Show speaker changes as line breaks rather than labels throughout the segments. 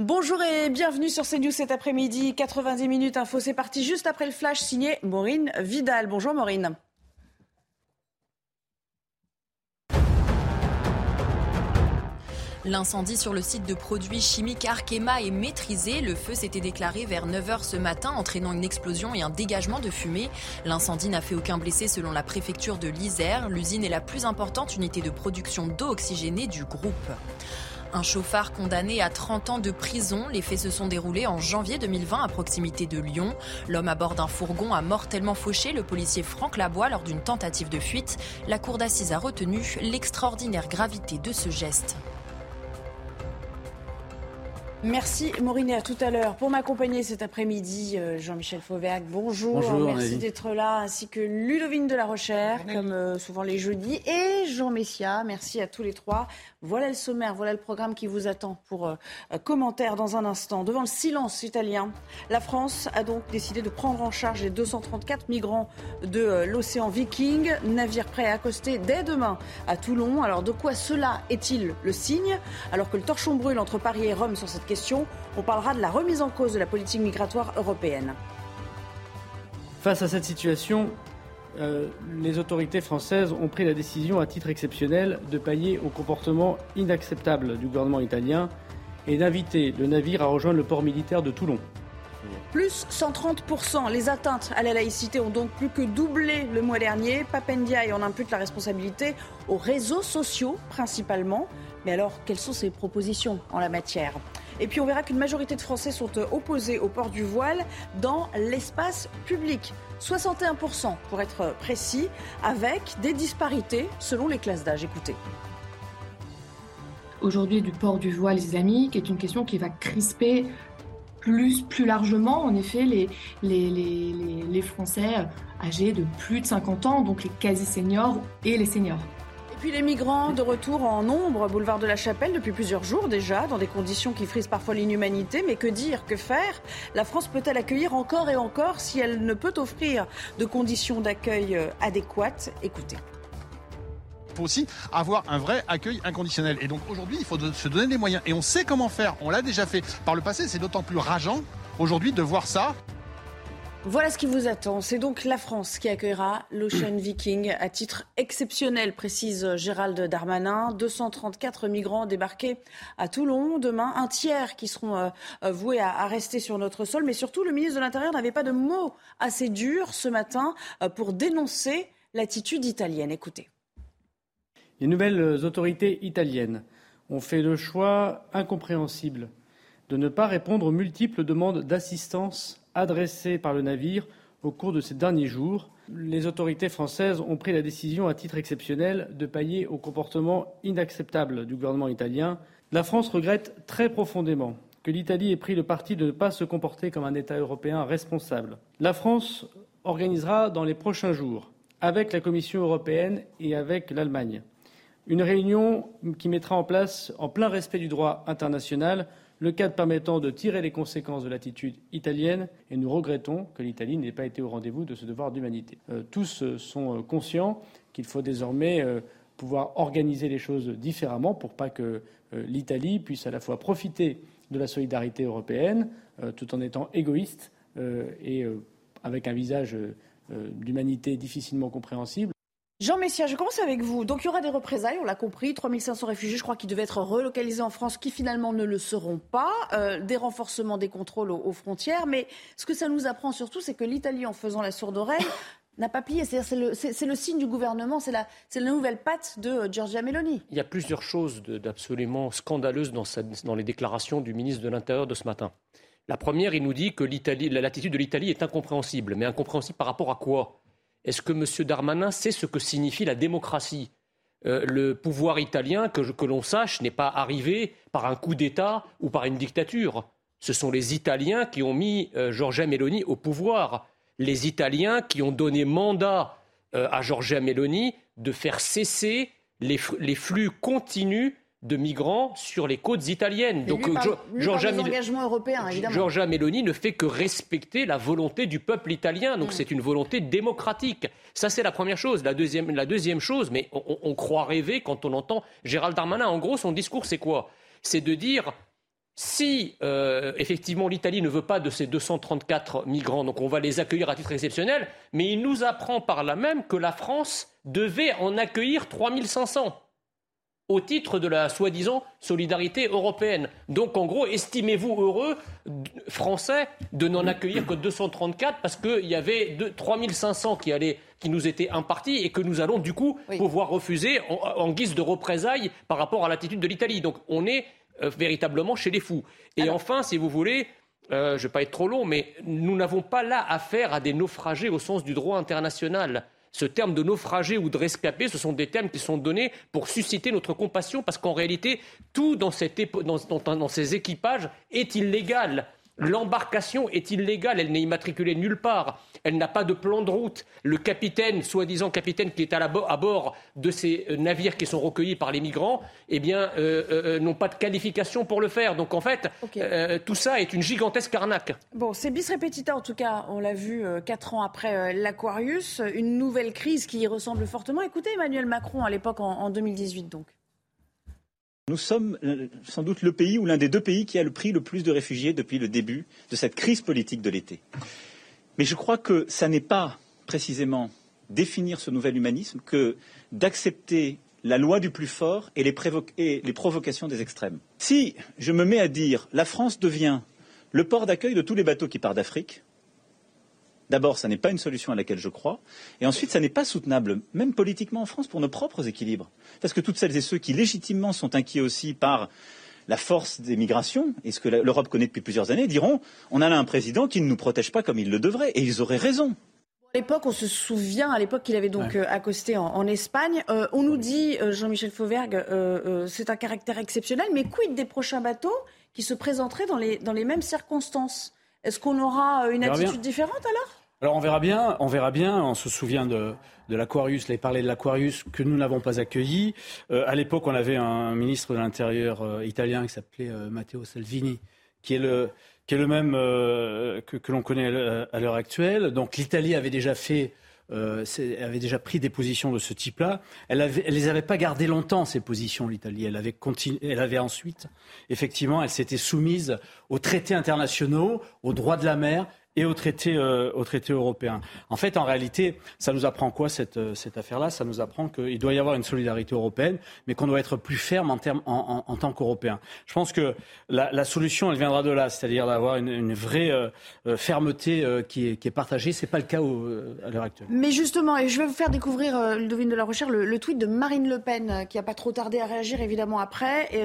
Bonjour et bienvenue sur CNews cet après-midi. 90 minutes info, c'est parti juste après le flash signé Maureen Vidal. Bonjour Maureen.
L'incendie sur le site de produits chimiques Arkema est maîtrisé. Le feu s'était déclaré vers 9h ce matin, entraînant une explosion et un dégagement de fumée. L'incendie n'a fait aucun blessé selon la préfecture de l'Isère. L'usine est la plus importante unité de production d'eau oxygénée du groupe. Un chauffard condamné à 30 ans de prison. Les faits se sont déroulés en janvier 2020 à proximité de Lyon. L'homme à bord d'un fourgon a mortellement fauché le policier Franck Labois lors d'une tentative de fuite. La cour d'assises a retenu l'extraordinaire gravité de ce geste.
Merci Maureen à tout à l'heure. Pour m'accompagner cet après-midi, euh, Jean-Michel Fauvergue, bonjour.
bonjour
Merci d'être là, ainsi que Ludovine de la Rochère, comme euh, souvent les jeudis, et Jean Messia. Merci à tous les trois. Voilà le sommaire, voilà le programme qui vous attend pour euh, commentaire dans un instant. Devant le silence italien, la France a donc décidé de prendre en charge les 234 migrants de l'océan Viking, navire prêt à accoster dès demain à Toulon. Alors de quoi cela est-il le signe? Alors que le torchon brûle entre Paris et Rome sur cette on parlera de la remise en cause de la politique migratoire européenne.
Face à cette situation, euh, les autorités françaises ont pris la décision à titre exceptionnel de pailler au comportement inacceptable du gouvernement italien et d'inviter le navire à rejoindre le port militaire de Toulon.
Plus 130%. Les atteintes à la laïcité ont donc plus que doublé le mois dernier. Papendiaï en impute la responsabilité aux réseaux sociaux principalement. Mais alors, quelles sont ses propositions en la matière? Et puis on verra qu'une majorité de Français sont euh, opposés au port du voile dans l'espace public. 61% pour être précis, avec des disparités selon les classes d'âge. Écoutez.
Aujourd'hui, du port du voile islamique est une question qui va crisper plus, largement, en effet, les, les, Français âgés de plus de 50 ans, donc les quasi-seniors et les seniors
puis les migrants de retour en nombre, boulevard de la Chapelle, depuis plusieurs jours déjà, dans des conditions qui frisent parfois l'inhumanité. Mais que dire, que faire? La France peut-elle accueillir encore et encore si elle ne peut offrir de conditions d'accueil euh, adéquates? Écoutez
Il faut aussi avoir un vrai accueil inconditionnel. Et donc aujourd'hui, il faut se donner des moyens. Et on sait comment faire. On l'a déjà fait par le passé. C'est d'autant plus rageant aujourd'hui de voir ça.
Voilà ce qui vous attend. C'est donc la France qui accueillera l'Ocean Viking à titre exceptionnel, précise Gérald Darmanin. 234 migrants débarqués à Toulon demain, un tiers qui seront euh, euh, voués à, rester sur notre sol. Mais surtout, le ministre de l'Intérieur n'avait pas de mots assez durs ce matin euh, pour dénoncer l'attitude italienne. Écoutez.
Les nouvelles autorités italiennes ont fait le choix incompréhensible de ne pas répondre aux multiples demandes d'assistance adressées par le navire au cours de ces derniers jours. Les autorités françaises ont pris la décision, à titre exceptionnel, de pailler au comportement inacceptable du gouvernement italien. La France regrette très profondément que l'Italie ait pris le parti de ne pas se comporter comme un État européen responsable. La France organisera dans les prochains jours, avec la Commission européenne et avec l'Allemagne, une réunion qui mettra en place, en plein respect du droit international, le cadre permettant de tirer les conséquences de l'attitude italienne et nous regrettons que l'Italie n'ait pas été au rendez-vous de ce devoir d'humanité. Euh, tous euh, sont euh, conscients qu'il faut désormais pouvoir organiser les choses différemment pour pas que l'Italie puisse à la fois profiter de la solidarité européenne tout en étant égoïste et avec un visage d'humanité difficilement compréhensible.
Jean Messia, je commence avec vous. Donc il y aura des représailles, on l'a compris, 3500 réfugiés, je crois, qui devaient être relocalisés en France, qui finalement ne le seront pas, euh, des renforcements des contrôles aux, frontières. Mais ce que ça nous apprend surtout, c'est que l'Italie, en faisant la sourde oreille, n'a pas plié. C'est le, signe du gouvernement, c'est la, nouvelle patte de euh, Giorgia Meloni.
Il y a plusieurs choses d'absolument scandaleuses dans les déclarations du ministre de l'Intérieur de ce matin. La première, il nous dit que l'attitude de l'Italie est incompréhensible. Mais incompréhensible par rapport à quoi? Est-ce que M. Darmanin sait ce que signifie la démocratie? Euh, Le pouvoir italien, que, l'on sache, n'est pas arrivé par un coup d'État ou par une dictature. Ce sont les Italiens qui ont mis euh, Giorgia Meloni au pouvoir. Les Italiens qui ont donné mandat euh, à Giorgia Meloni de faire cesser les flux continus de migrants sur les côtes italiennes.
Donc, lui, Giorgia,
Meloni ne fait que respecter la volonté du peuple italien. Donc, mm. c'est une volonté démocratique. Ça, c'est la première chose. La deuxième, la deuxième chose, mais on, croit rêver quand on entend Gérald Darmanin. En gros, son discours, c'est quoi? C'est de dire si euh, effectivement l'Italie ne veut pas de ces 234 migrants, donc on va les accueillir à titre exceptionnel, mais il nous apprend par là même que la France devait en accueillir 3500 au titre de la soi-disant solidarité européenne. Donc en gros, estimez-vous heureux, français, de n'en accueillir que 234 parce qu'il y avait 3500 qui, qui nous étaient impartis et que nous allons du coup pouvoir refuser en, guise de représailles par rapport à l'attitude de l'Italie. Donc on est euh, véritablement chez les fous. Et enfin, si vous voulez, euh, je ne vais pas être trop long, mais nous n'avons pas là affaire à des naufragés au sens du droit international. Ce terme de naufragé ou de rescapé, ce sont des termes qui sont donnés pour susciter notre compassion, parce qu'en réalité, tout dans, dans ces équipages est illégal. L'embarcation est illégale, elle n'est immatriculée nulle part, elle n'a pas de plan de route. Le capitaine, soi-disant capitaine qui est à, bord de ces euh, navires qui sont recueillis par les migrants, eh bien, euh, euh, n'ont pas de qualification pour le faire. Donc en fait, tout ça est une gigantesque arnaque.
Bon, c'est bis repetita en tout cas, on l'a vu quatre ans après l'Aquarius, une nouvelle crise qui y ressemble fortement. Écoutez Emmanuel Macron à l'époque en, en 2018 donc.
Nous sommes euh, sans doute le pays ou l'un des deux pays qui a le pris le plus de réfugiés depuis le début de cette crise politique de l'été. Mais je crois que ça n'est pas précisément définir ce nouvel humanisme que d'accepter la loi du plus fort et les, et les, provocations des extrêmes. Si je me mets à dire la France devient le port d'accueil de tous les bateaux qui partent d'Afrique, D'abord, ça n'est pas une solution à laquelle je crois. Et ensuite, ça n'est pas soutenable, même politiquement en France, pour nos propres équilibres. Parce que toutes celles et ceux qui légitimement sont inquiets aussi par la force des migrations, et ce que l'Europe connaît depuis plusieurs années, diront on a là un président qui ne nous protège pas comme il le devrait. Et ils auraient raison.
À l'époque, on se souvient, à l'époque qu'il avait donc euh, accosté en, Espagne. Euh, on nous dit, euh, Jean-Michel Fauvergue, c'est un caractère exceptionnel, mais quid des prochains bateaux qui se présenteraient dans les, dans les mêmes circonstances? Est-ce qu'on aura une attitude différente alors?
Alors on verra bien, on verra bien. On se souvient de, l'Aquarius, il parlé de l'Aquarius que nous n'avons pas accueilli. Euh, à l'époque, on avait un ministre de l'Intérieur euh, italien qui s'appelait euh, Matteo Salvini, qui est le, qui est le même que, que l'on connaît à l'heure actuelle. Donc l'Italie avait déjà fait avait déjà pris des positions de ce type-là. Elle, elle les avait pas gardées longtemps ces positions, l'Italie. Elle avait elle avait ensuite, effectivement, elle s'était soumise aux traités internationaux, aux droits de la mer et au traité, euh, au traité européen. En fait, en réalité, ça nous apprend quoi cette, euh, cette affaire-là? Ça nous apprend qu'il doit y avoir une solidarité européenne, mais qu'on doit être plus ferme en, termes, en, tant qu'Européens. Je pense que la, solution, elle viendra de là, c'est-à-dire d'avoir une, vraie euh, fermeté qui, est, partagée. C'est pas le cas à l'heure actuelle.
Mais justement, et je vais vous faire découvrir, Ludovine de la Recherche, le, le, tweet de Marine Le Pen, qui n'a pas trop tardé à réagir évidemment après. Et,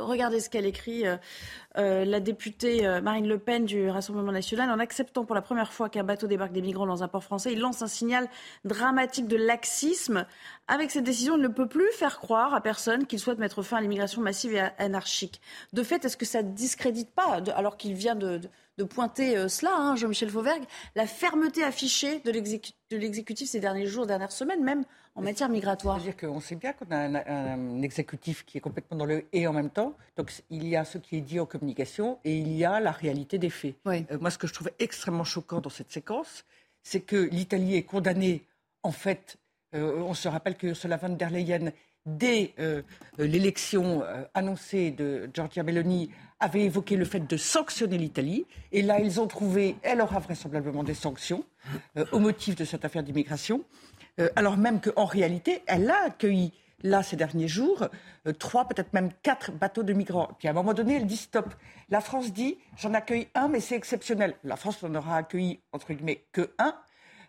regardez ce qu'elle écrit. Euh, la députée euh, Marine Le Pen du Rassemblement national, en acceptant pour la première fois qu'un bateau débarque des migrants dans un port français, il lance un signal dramatique de laxisme. Avec cette décision, il ne peut plus faire croire à personne qu'il souhaite mettre fin à l'immigration massive et anarchique. De fait, est-ce que ça ne discrédite pas, alors qu'il vient de, pointer euh, cela, hein, Jean-Michel Fauvergue, la fermeté affichée de l'exécutif ces derniers jours, dernières semaines, même en matière migratoire
C'est-à-dire qu'on sait bien qu'on a un, exécutif qui est complètement dans le et en même temps. Donc il y a ce qui est dit en communication et il y a la réalité des faits. Euh, moi, ce que je trouve extrêmement choquant dans cette séquence, c'est que l'Italie est condamnée, en fait, euh, on se rappelle que Ursula von der Leyen, dès euh, l'élection annoncée de Giorgia Meloni, avait évoqué le fait de sanctionner l'Italie. Et là, ils ont trouvé, elle aura vraisemblablement des sanctions au motif de cette affaire d'immigration. Euh, alors même qu'en réalité, elle a accueilli là, ces derniers jours, euh, trois, peut-être même quatre bateaux de migrants. Puis à un moment donné, elle dit stop. La France dit j'en accueille un, mais c'est exceptionnel. La France n'en aura accueilli, entre guillemets, que un.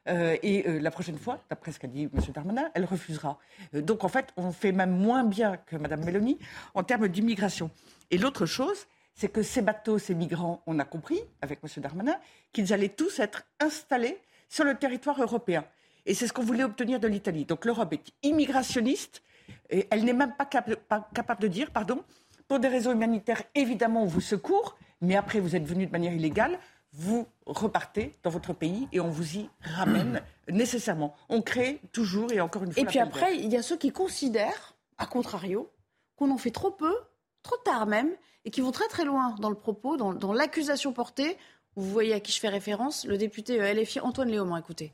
Euh, et la prochaine fois, d'après ce qu'a dit M. Darmanin, elle refusera. donc en fait, on fait même moins bien que Mme Mélanie en termes d'immigration. Et l'autre chose, c'est que ces bateaux, ces migrants, on a compris, avec M. Darmanin, qu'ils allaient tous être installés sur le territoire européen. Et c'est ce qu'on voulait obtenir de l'Italie. Donc l'Europe est immigrationniste. Et elle n'est même pas, capable de dire, pardon, pour des raisons humanitaires, évidemment, on vous secourt, mais après, vous êtes venu de manière illégale, vous repartez dans votre pays et on vous y ramène nécessairement. On crée toujours et encore une fois.
Et puis après, il y a ceux qui considèrent, à contrario, qu'on en fait trop peu, trop tard même, et qui vont très très loin dans le propos, dans, dans l'accusation portée. Vous voyez à qui je fais référence, le député LFI Antoine Léaumont, écoutez.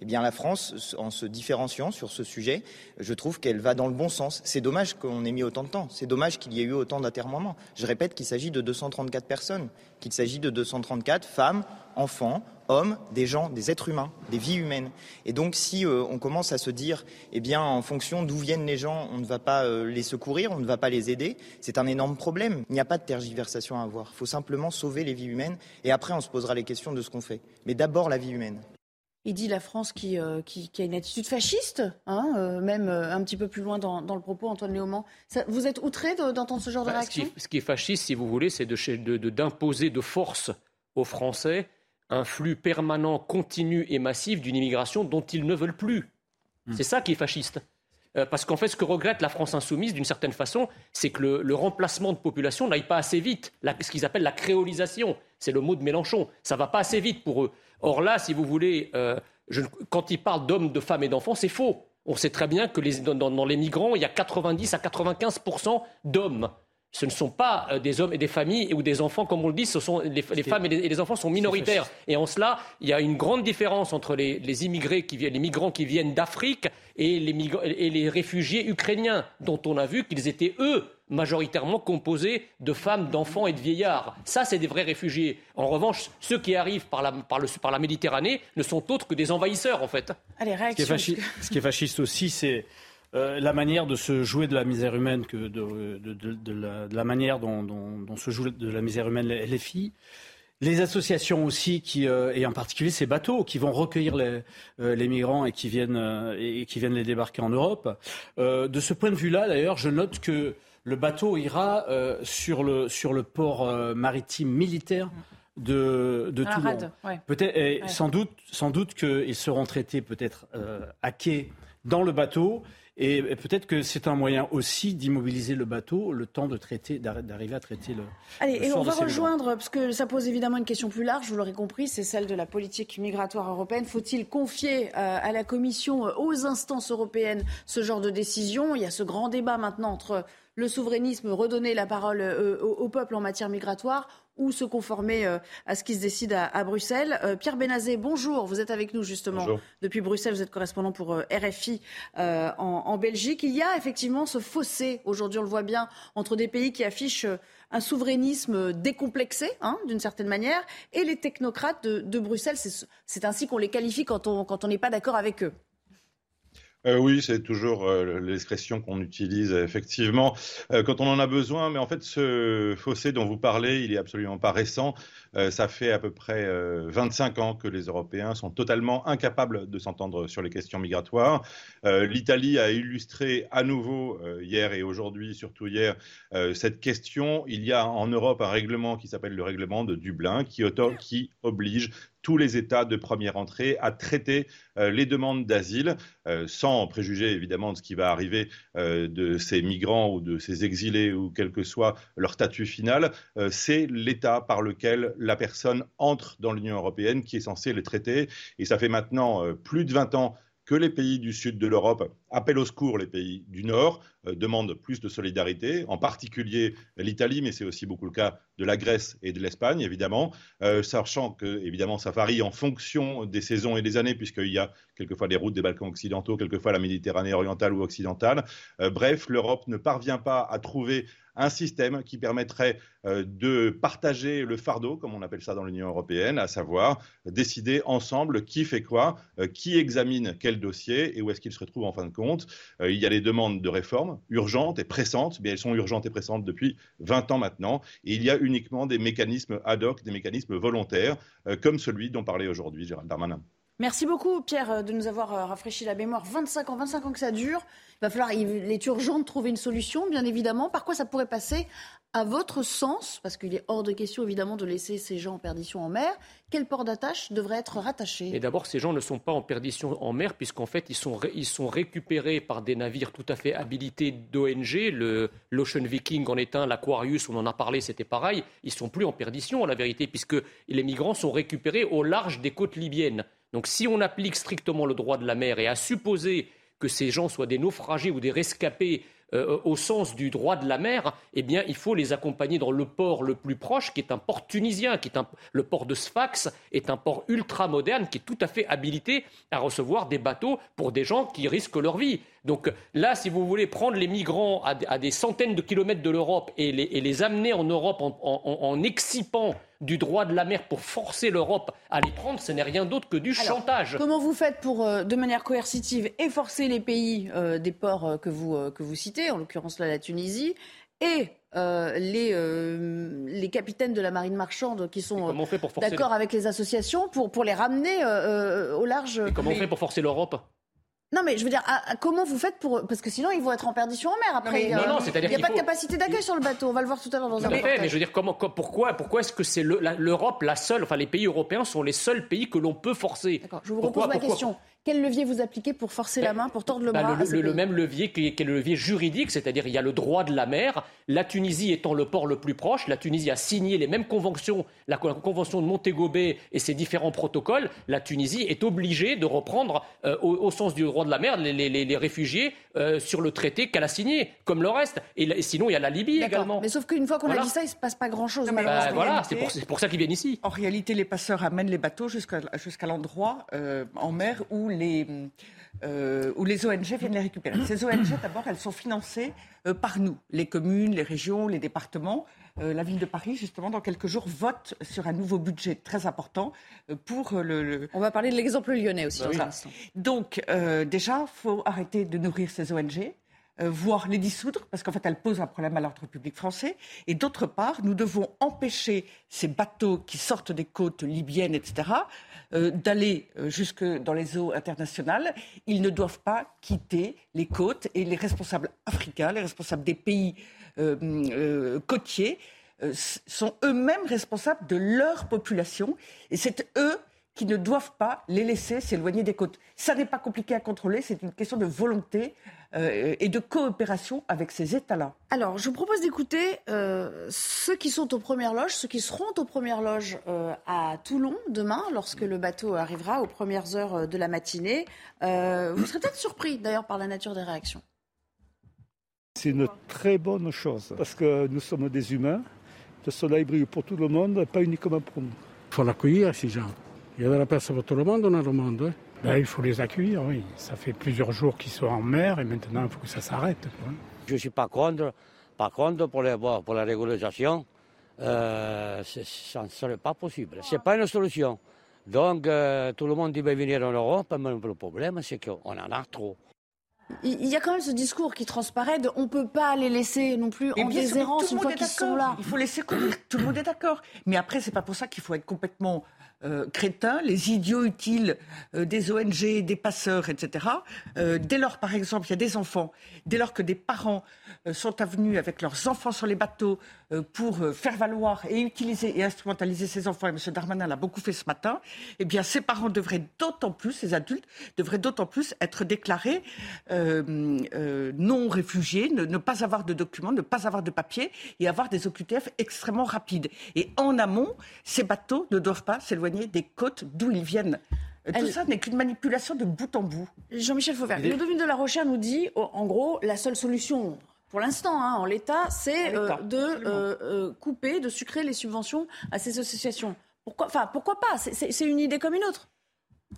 Eh bien, la France, en se différenciant sur ce sujet, je trouve qu'elle va dans le bon sens. C'est dommage qu'on ait mis autant de temps. C'est dommage qu'il y ait eu autant d'atermoiements. Je répète qu'il s'agit de 234 personnes, qu'il s'agit de 234 femmes, enfants, hommes, des gens, des êtres humains, des vies humaines. Et donc, si euh, on commence à se dire, eh bien, en fonction d'où viennent les gens, on ne va pas euh, les secourir, on ne va pas les aider, c'est un énorme problème. Il n'y a pas de tergiversation à avoir. Il faut simplement sauver les vies humaines et après, on se posera les questions de ce qu'on fait. Mais d'abord, la vie humaine.
Il dit la France qui, euh, qui, a une attitude fasciste, hein, même un petit peu plus loin dans, le propos, Antoine Léaumont. vous êtes outré d'entendre ce genre de bah, réaction?
ce qui, est, fasciste, si vous voulez, c'est d'imposer de, de, de force aux Français un flux permanent, continu et massif d'une immigration dont ils ne veulent plus. Hmm. C'est ça qui est fasciste. Euh, parce qu'en fait, ce que regrette la France insoumise, d'une certaine façon, c'est que le, remplacement de population n'aille pas assez vite. ce qu'ils appellent la créolisation, c'est le mot de Mélenchon. Ça va pas assez vite pour eux. Or là, si vous voulez, euh, quand ils parlent d'hommes, de femmes et d'enfants, c'est faux. On sait très bien que dans, les migrants, il y a 90 à 95% d'hommes ce ne sont pas euh, des hommes et des familles ou des enfants, comme on le dit, ce sont les, femmes et les, enfants sont minoritaires. Et en cela, il y a une grande différence entre les, immigrés qui les migrants qui viennent d'Afrique et les, et les réfugiés ukrainiens, dont on a vu qu'ils étaient eux majoritairement composés de femmes, d'enfants et de vieillards. Ça, c'est des vrais réfugiés. En revanche, ceux qui arrivent par la, par, le, par la Méditerranée ne sont autres que des envahisseurs, en fait.
Allez, réaction.
ce qui est fasciste aussi, c'est euh, la manière de se jouer de la misère humaine, que de, la, manière dont, se joue de la misère humaine les, filles. Les associations aussi, qui, euh, et en particulier ces bateaux qui vont recueillir les, euh, migrants et qui, viennent, et qui viennent les débarquer en Europe. de ce point de vue-là, d'ailleurs, je note que le bateau ira sur, le, sur le port maritime militaire de, de Toulon. Peut-être, sans doute, sans doute qu'ils seront traités peut-être à quai dans le bateau et, peut-être que c'est un moyen aussi d'immobiliser le bateau, le temps de traiter, d'arriver à traiter le.
Allez, et on va rejoindre, parce que ça pose évidemment une question plus large, vous l'aurez compris, c'est celle de la politique migratoire européenne. Faut-il confier euh, à la Commission, euh, aux instances européennes, ce genre de décision? Il y a ce grand débat maintenant entre le souverainisme, redonner la parole euh, au, peuple en matière migratoire ou se conformer euh, à ce qui se décide à, Bruxelles. Euh, Pierre Benazé, bonjour. Vous êtes avec nous justement depuis Bruxelles. Vous êtes correspondant pour RFI en, Belgique. Il y a effectivement ce fossé, aujourd'hui on le voit bien, entre des pays qui affichent un souverainisme décomplexé, hein, d'une certaine manière, et les technocrates de, Bruxelles. C'est ainsi qu'on les qualifie quand on n'est pas d'accord avec eux.
Euh, oui, c'est toujours euh, l'expression qu'on utilise effectivement euh, quand on en a besoin. Mais en fait, ce fossé dont vous parlez, il est absolument pas récent. Ça fait à peu près 25 ans que les Européens sont totalement incapables de s'entendre sur les questions migratoires. L'Italie a illustré à nouveau hier et aujourd'hui, surtout hier, cette question. Il y a en Europe un règlement qui s'appelle le règlement de Dublin qui, oblige tous les États de première entrée à traiter euh, les demandes d'asile, euh, sans préjuger évidemment de ce qui va arriver euh, de ces migrants ou de ces exilés ou quel que soit leur statut final. c'est l'État par lequel la personne entre dans l'Union européenne qui est censé les traiter. Et ça fait maintenant plus de 20 ans que les pays du sud de l'Europe appellent au secours les pays du nord, euh, demandent plus de solidarité, en particulier l'Italie, mais c'est aussi beaucoup le cas de la Grèce et de l'Espagne, évidemment, euh, sachant que, évidemment, ça varie en fonction des saisons et des années, puisqu'il y a quelquefois les routes des Balkans occidentaux, quelquefois la Méditerranée orientale ou occidentale. Euh, bref, l'Europe ne parvient pas à trouver un système qui permettrait euh, de partager le fardeau, comme on appelle ça dans l'Union européenne, à savoir décider ensemble qui fait quoi, euh, qui examine quel dossier et où est-ce qu'il se retrouve en fin de compte. Euh, il y a les demandes de réforme urgentes et pressantes, mais elles sont urgentes et pressantes depuis 20 ans maintenant, et il y a uniquement des mécanismes ad hoc, des mécanismes volontaires, comme celui dont parlait aujourd'hui Gérald Darmanin.
Merci beaucoup, Pierre, de nous avoir rafraîchi la mémoire. 25 ans, 25 ans que ça dure. Il va falloir, il est urgent de trouver une solution, bien évidemment. Par quoi ça pourrait passer à votre sens, parce qu'il est hors de question évidemment de laisser ces gens en perdition en mer, quel port d'attache devrait être rattaché?
Et d'abord, ces gens ne sont pas en perdition en mer, puisqu'en fait, ils sont, récupérés par des navires tout à fait habilités d'ONG. L'Ocean Viking en est un, l'Aquarius, on en a parlé, c'était pareil. Ils sont plus en perdition, la vérité, puisque les migrants sont récupérés au large des côtes libyennes. Donc si on applique strictement le droit de la mer et à supposer que ces gens soient des naufragés ou des rescapés euh, au sens du droit de la mer, eh bien, il faut les accompagner dans le port le plus proche, qui est un port tunisien, qui est le port de Sfax, est un port ultra moderne, qui est tout à fait habilité à recevoir des bateaux pour des gens qui risquent leur vie. Donc là, si vous voulez prendre les migrants à, des centaines de kilomètres de l'Europe et les, amener en Europe en, en excipant du droit de la mer pour forcer l'Europe à les prendre, ce n'est rien d'autre que du chantage.
Comment vous faites pour, euh, de manière coercitive, et forcer les pays euh, des ports euh, que, vous, que vous citez, en l'occurrence la Tunisie, et les, les capitaines de la marine marchande qui sont d'accord avec les associations pour, pour les ramener au large?
Et comment on fait pour forcer l'Europe?
Non, mais je veux dire, comment vous faites pour. Parce que sinon, ils vont être en perdition en mer après.
Non, non,
Il n'y a pas de capacité d'accueil sur le bateau. On va le voir tout à l'heure dans un
fait, mais je veux dire, comment, pourquoi, pourquoi est-ce que c'est l'Europe la, seule, enfin, les pays européens sont les seuls pays que l'on peut forcer?
D'accord, je vous repose ma question. Quel levier vous appliquez pour forcer la main, pour tordre le bah, bras
le, même levier qui est, le levier juridique, c'est-à-dire il y a le droit de la mer. La Tunisie étant le port le plus proche, la Tunisie a signé les mêmes conventions, la, convention de Montego Bay et ses différents protocoles. La Tunisie est obligée de reprendre, euh, au, sens du droit de la mer, les, réfugiés euh, sur le traité qu'elle a signé, comme le reste. Et, sinon, il y a la Libye également.
Mais sauf qu'une fois qu'on a dit ça, il ne se passe pas grand-chose.
Bah, voilà, c'est pour, ça qu'ils viennent ici.
En réalité, les passeurs amènent les bateaux jusqu'à l'endroit euh, en mer où les euh, où les ONG viennent les récupérer. Ces ONG, d'abord, elles sont financées euh, par nous, les communes, les régions, les départements. Euh, la ville de Paris, justement, dans quelques jours, vote sur un nouveau budget très important pour le.
On va parler de l'exemple lyonnais aussi.
Donc, déjà, il faut arrêter de nourrir ces ONG. Voire les dissoudre, parce qu'en fait, elles posent un problème à l'ordre public français. Et d'autre part, nous devons empêcher ces bateaux qui sortent des côtes libyennes, etc., euh, d'aller euh, jusque dans les eaux internationales. Ils ne doivent pas quitter les côtes et les responsables africains, les responsables des pays euh, côtiers sont eux-mêmes responsables de leur population et c'est eux qui ne doivent pas les laisser s'éloigner des côtes. Ça n'est pas compliqué à contrôler, c'est une question de volonté euh, et de coopération avec ces États-là.
Alors, je vous propose d'écouter euh, ceux qui sont aux premières loges, ceux qui seront aux premières loges euh, à Toulon demain, lorsque le bateau arrivera aux premières heures de la matinée. vous serez peut-être surpris d'ailleurs par la nature des réactions.
C'est une très bonne chose, parce que nous sommes des humains. Le soleil brille pour tout le monde, pas uniquement pour nous.
Il faut l'accueillir, ces gens. Il y a de la place pour tout le monde dans le monde. Ben, il faut les accueillir, oui. Ça fait plusieurs jours qu'ils sont en mer et maintenant il faut que ça s'arrête.
Je ne suis pas contre. Par contre, pour, les, pour la régularisation, euh, ça ne serait pas possible. Ce n'est pas une solution. Donc, euh, tout le monde dit ben, venir en Europe, mais le problème, c'est qu'on en a trop.
Il y a quand même ce discours qui transparaît de on ne peut pas les laisser non plus en déshérence une fois qu'ils sont là.
Il faut laisser courir, tout le monde est d'accord. Mais après, c'est pas pour ça qu'il faut être complètement euh, crétins, les idiots utiles euh, des ONG, des passeurs, etc. Euh, dès lors, par exemple, il y a des enfants, dès lors que des parents sont avenus avec leurs enfants sur les bateaux pour faire valoir et utiliser et instrumentaliser ces enfants, et M. Darmanin l'a beaucoup fait ce matin, eh bien, ces parents devraient d'autant plus, ces adultes, devraient d'autant plus être déclarés non réfugiés, ne, ne, pas avoir de documents, ne pas avoir de papiers et avoir des OQTF extrêmement rapides. Et en amont, ces bateaux ne doivent pas s'éloigner des côtes d'où ils viennent. Tout ça n'est qu'une manipulation de bout en bout.
Jean-Michel Fauvert, le Ludovine de la Rochère nous dit, en gros, la seule solution pour l'instant, hein, en l'état, c'est euh, de euh, euh, couper, de sucrer les subventions à ces associations. Pourquoi, enfin, pourquoi pas? C'est une idée comme une autre.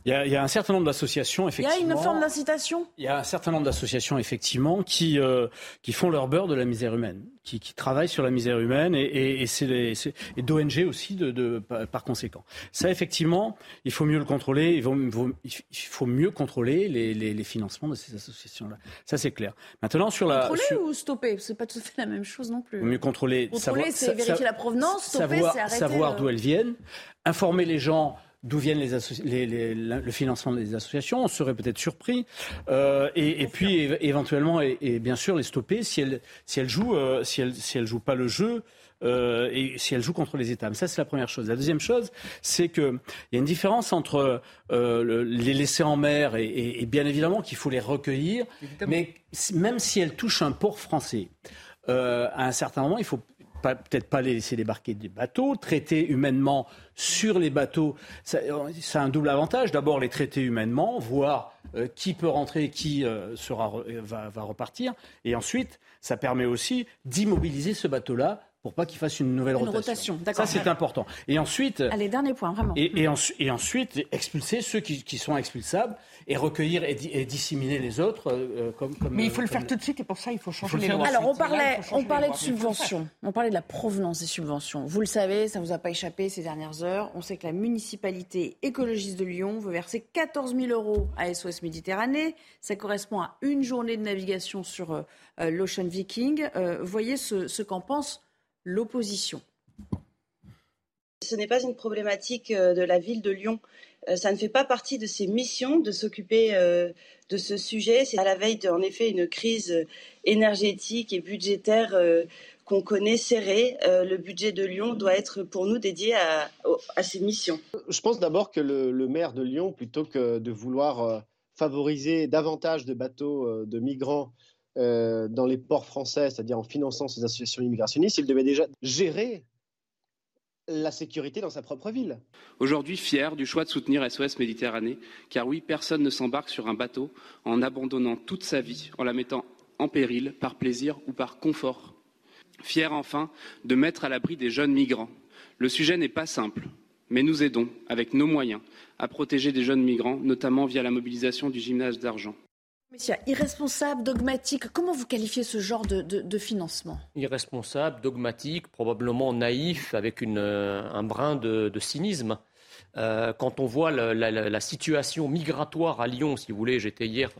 Il y, a, un certain nombre d'associations, effectivement.
Il y a une forme d'incitation?
Il y a un certain nombre d'associations, effectivement, qui, euh, qui font leur beurre de la misère humaine, qui, qui travaillent sur la misère humaine et, et, et, et d'ONG aussi, de, de, par conséquent. Ça, effectivement, il faut mieux le contrôler, il faut, il faut mieux contrôler les, les, les, financements de ces associations-là. Ça, c'est clair. Maintenant, sur la.
Contrôler ou stopper? C'est pas tout à fait la même chose non plus.
Mieux contrôler.
Contrôler, c'est vérifier la provenance, stopper, c'est arrêter.
Savoir euh. d'où elles viennent, informer les gens d'où viennent les, le financement des associations. On serait peut-être surpris. Euh, et, puis éventuellement, et, bien sûr, les stopper si elles, si elles jouent, euh, si elles, si elles jouent pas le jeu. Euh, et si elles jouent contre les États. Mais ça, c'est la première chose. La deuxième chose, c'est qu'il y a une différence entre les laisser en mer et, bien évidemment qu'il faut les recueillir. Mais même si elles touchent un port français, à un certain moment, il faut peut-être pas les laisser débarquer des bateaux, traiter humainement sur les bateaux. Ça, a un double avantage. D'abord, les traiter humainement, voir euh, qui peut rentrer, qui euh, sera, va, va repartir. Et ensuite, ça permet aussi d'immobiliser ce bateau-là pour pas qu'il fasse une nouvelle rotation. Ça, c'est important. Et ensuite.
Allez, dernier point, vraiment.
Et, et, ensuite, expulser ceux qui, qui, sont expulsables et recueillir et, disséminer les autres. Euh, comme, comme,
Mais il faut le faire tout de suite et pour ça, il faut changer les lois.
Alors, on parlait, on parlait de subventions. On parlait de la provenance des subventions. Vous le savez, ça ne vous a pas échappé ces dernières heures. On sait que la municipalité écologiste de Lyon veut verser 14 000 euros à SOS Méditerranée. Ça correspond à une journée de navigation sur euh, euh, l'Ocean Viking. voyez ce, ce qu'en pense l'opposition.
Ce n'est pas une problématique euh, de la ville de Lyon. Euh, ça ne fait pas partie de ses missions de s'occuper euh, de ce sujet. C'est à la veille, en effet, une crise énergétique et budgétaire qu'on connaît serrée. Le budget de Lyon doit être pour nous dédié à, ces missions.
Je pense d'abord que le, le, maire de Lyon, plutôt que de vouloir favoriser davantage de bateaux de migrants euh, dans les ports français, c'est-à-dire en finançant ces associations immigrationnistes, il devait déjà gérer la sécurité dans sa propre ville.
Aujourd'hui, fier du choix de soutenir SOS Méditerranée, car oui, personne ne s'embarque sur un bateau en abandonnant toute sa vie, en la mettant en péril par plaisir ou par confort. Fier enfin de mettre à l'abri des jeunes migrants. Le sujet n'est pas simple, mais nous aidons, avec nos moyens, à protéger des jeunes migrants, notamment via la mobilisation du gymnase d'argent.
Monsieur, irresponsable, dogmatique, comment vous qualifiez ce genre de, financement?
Irresponsable, dogmatique, probablement naïf, avec euh, un brin de, cynisme. Euh, quand on voit la, situation migratoire à Lyon, si vous voulez, j'étais hier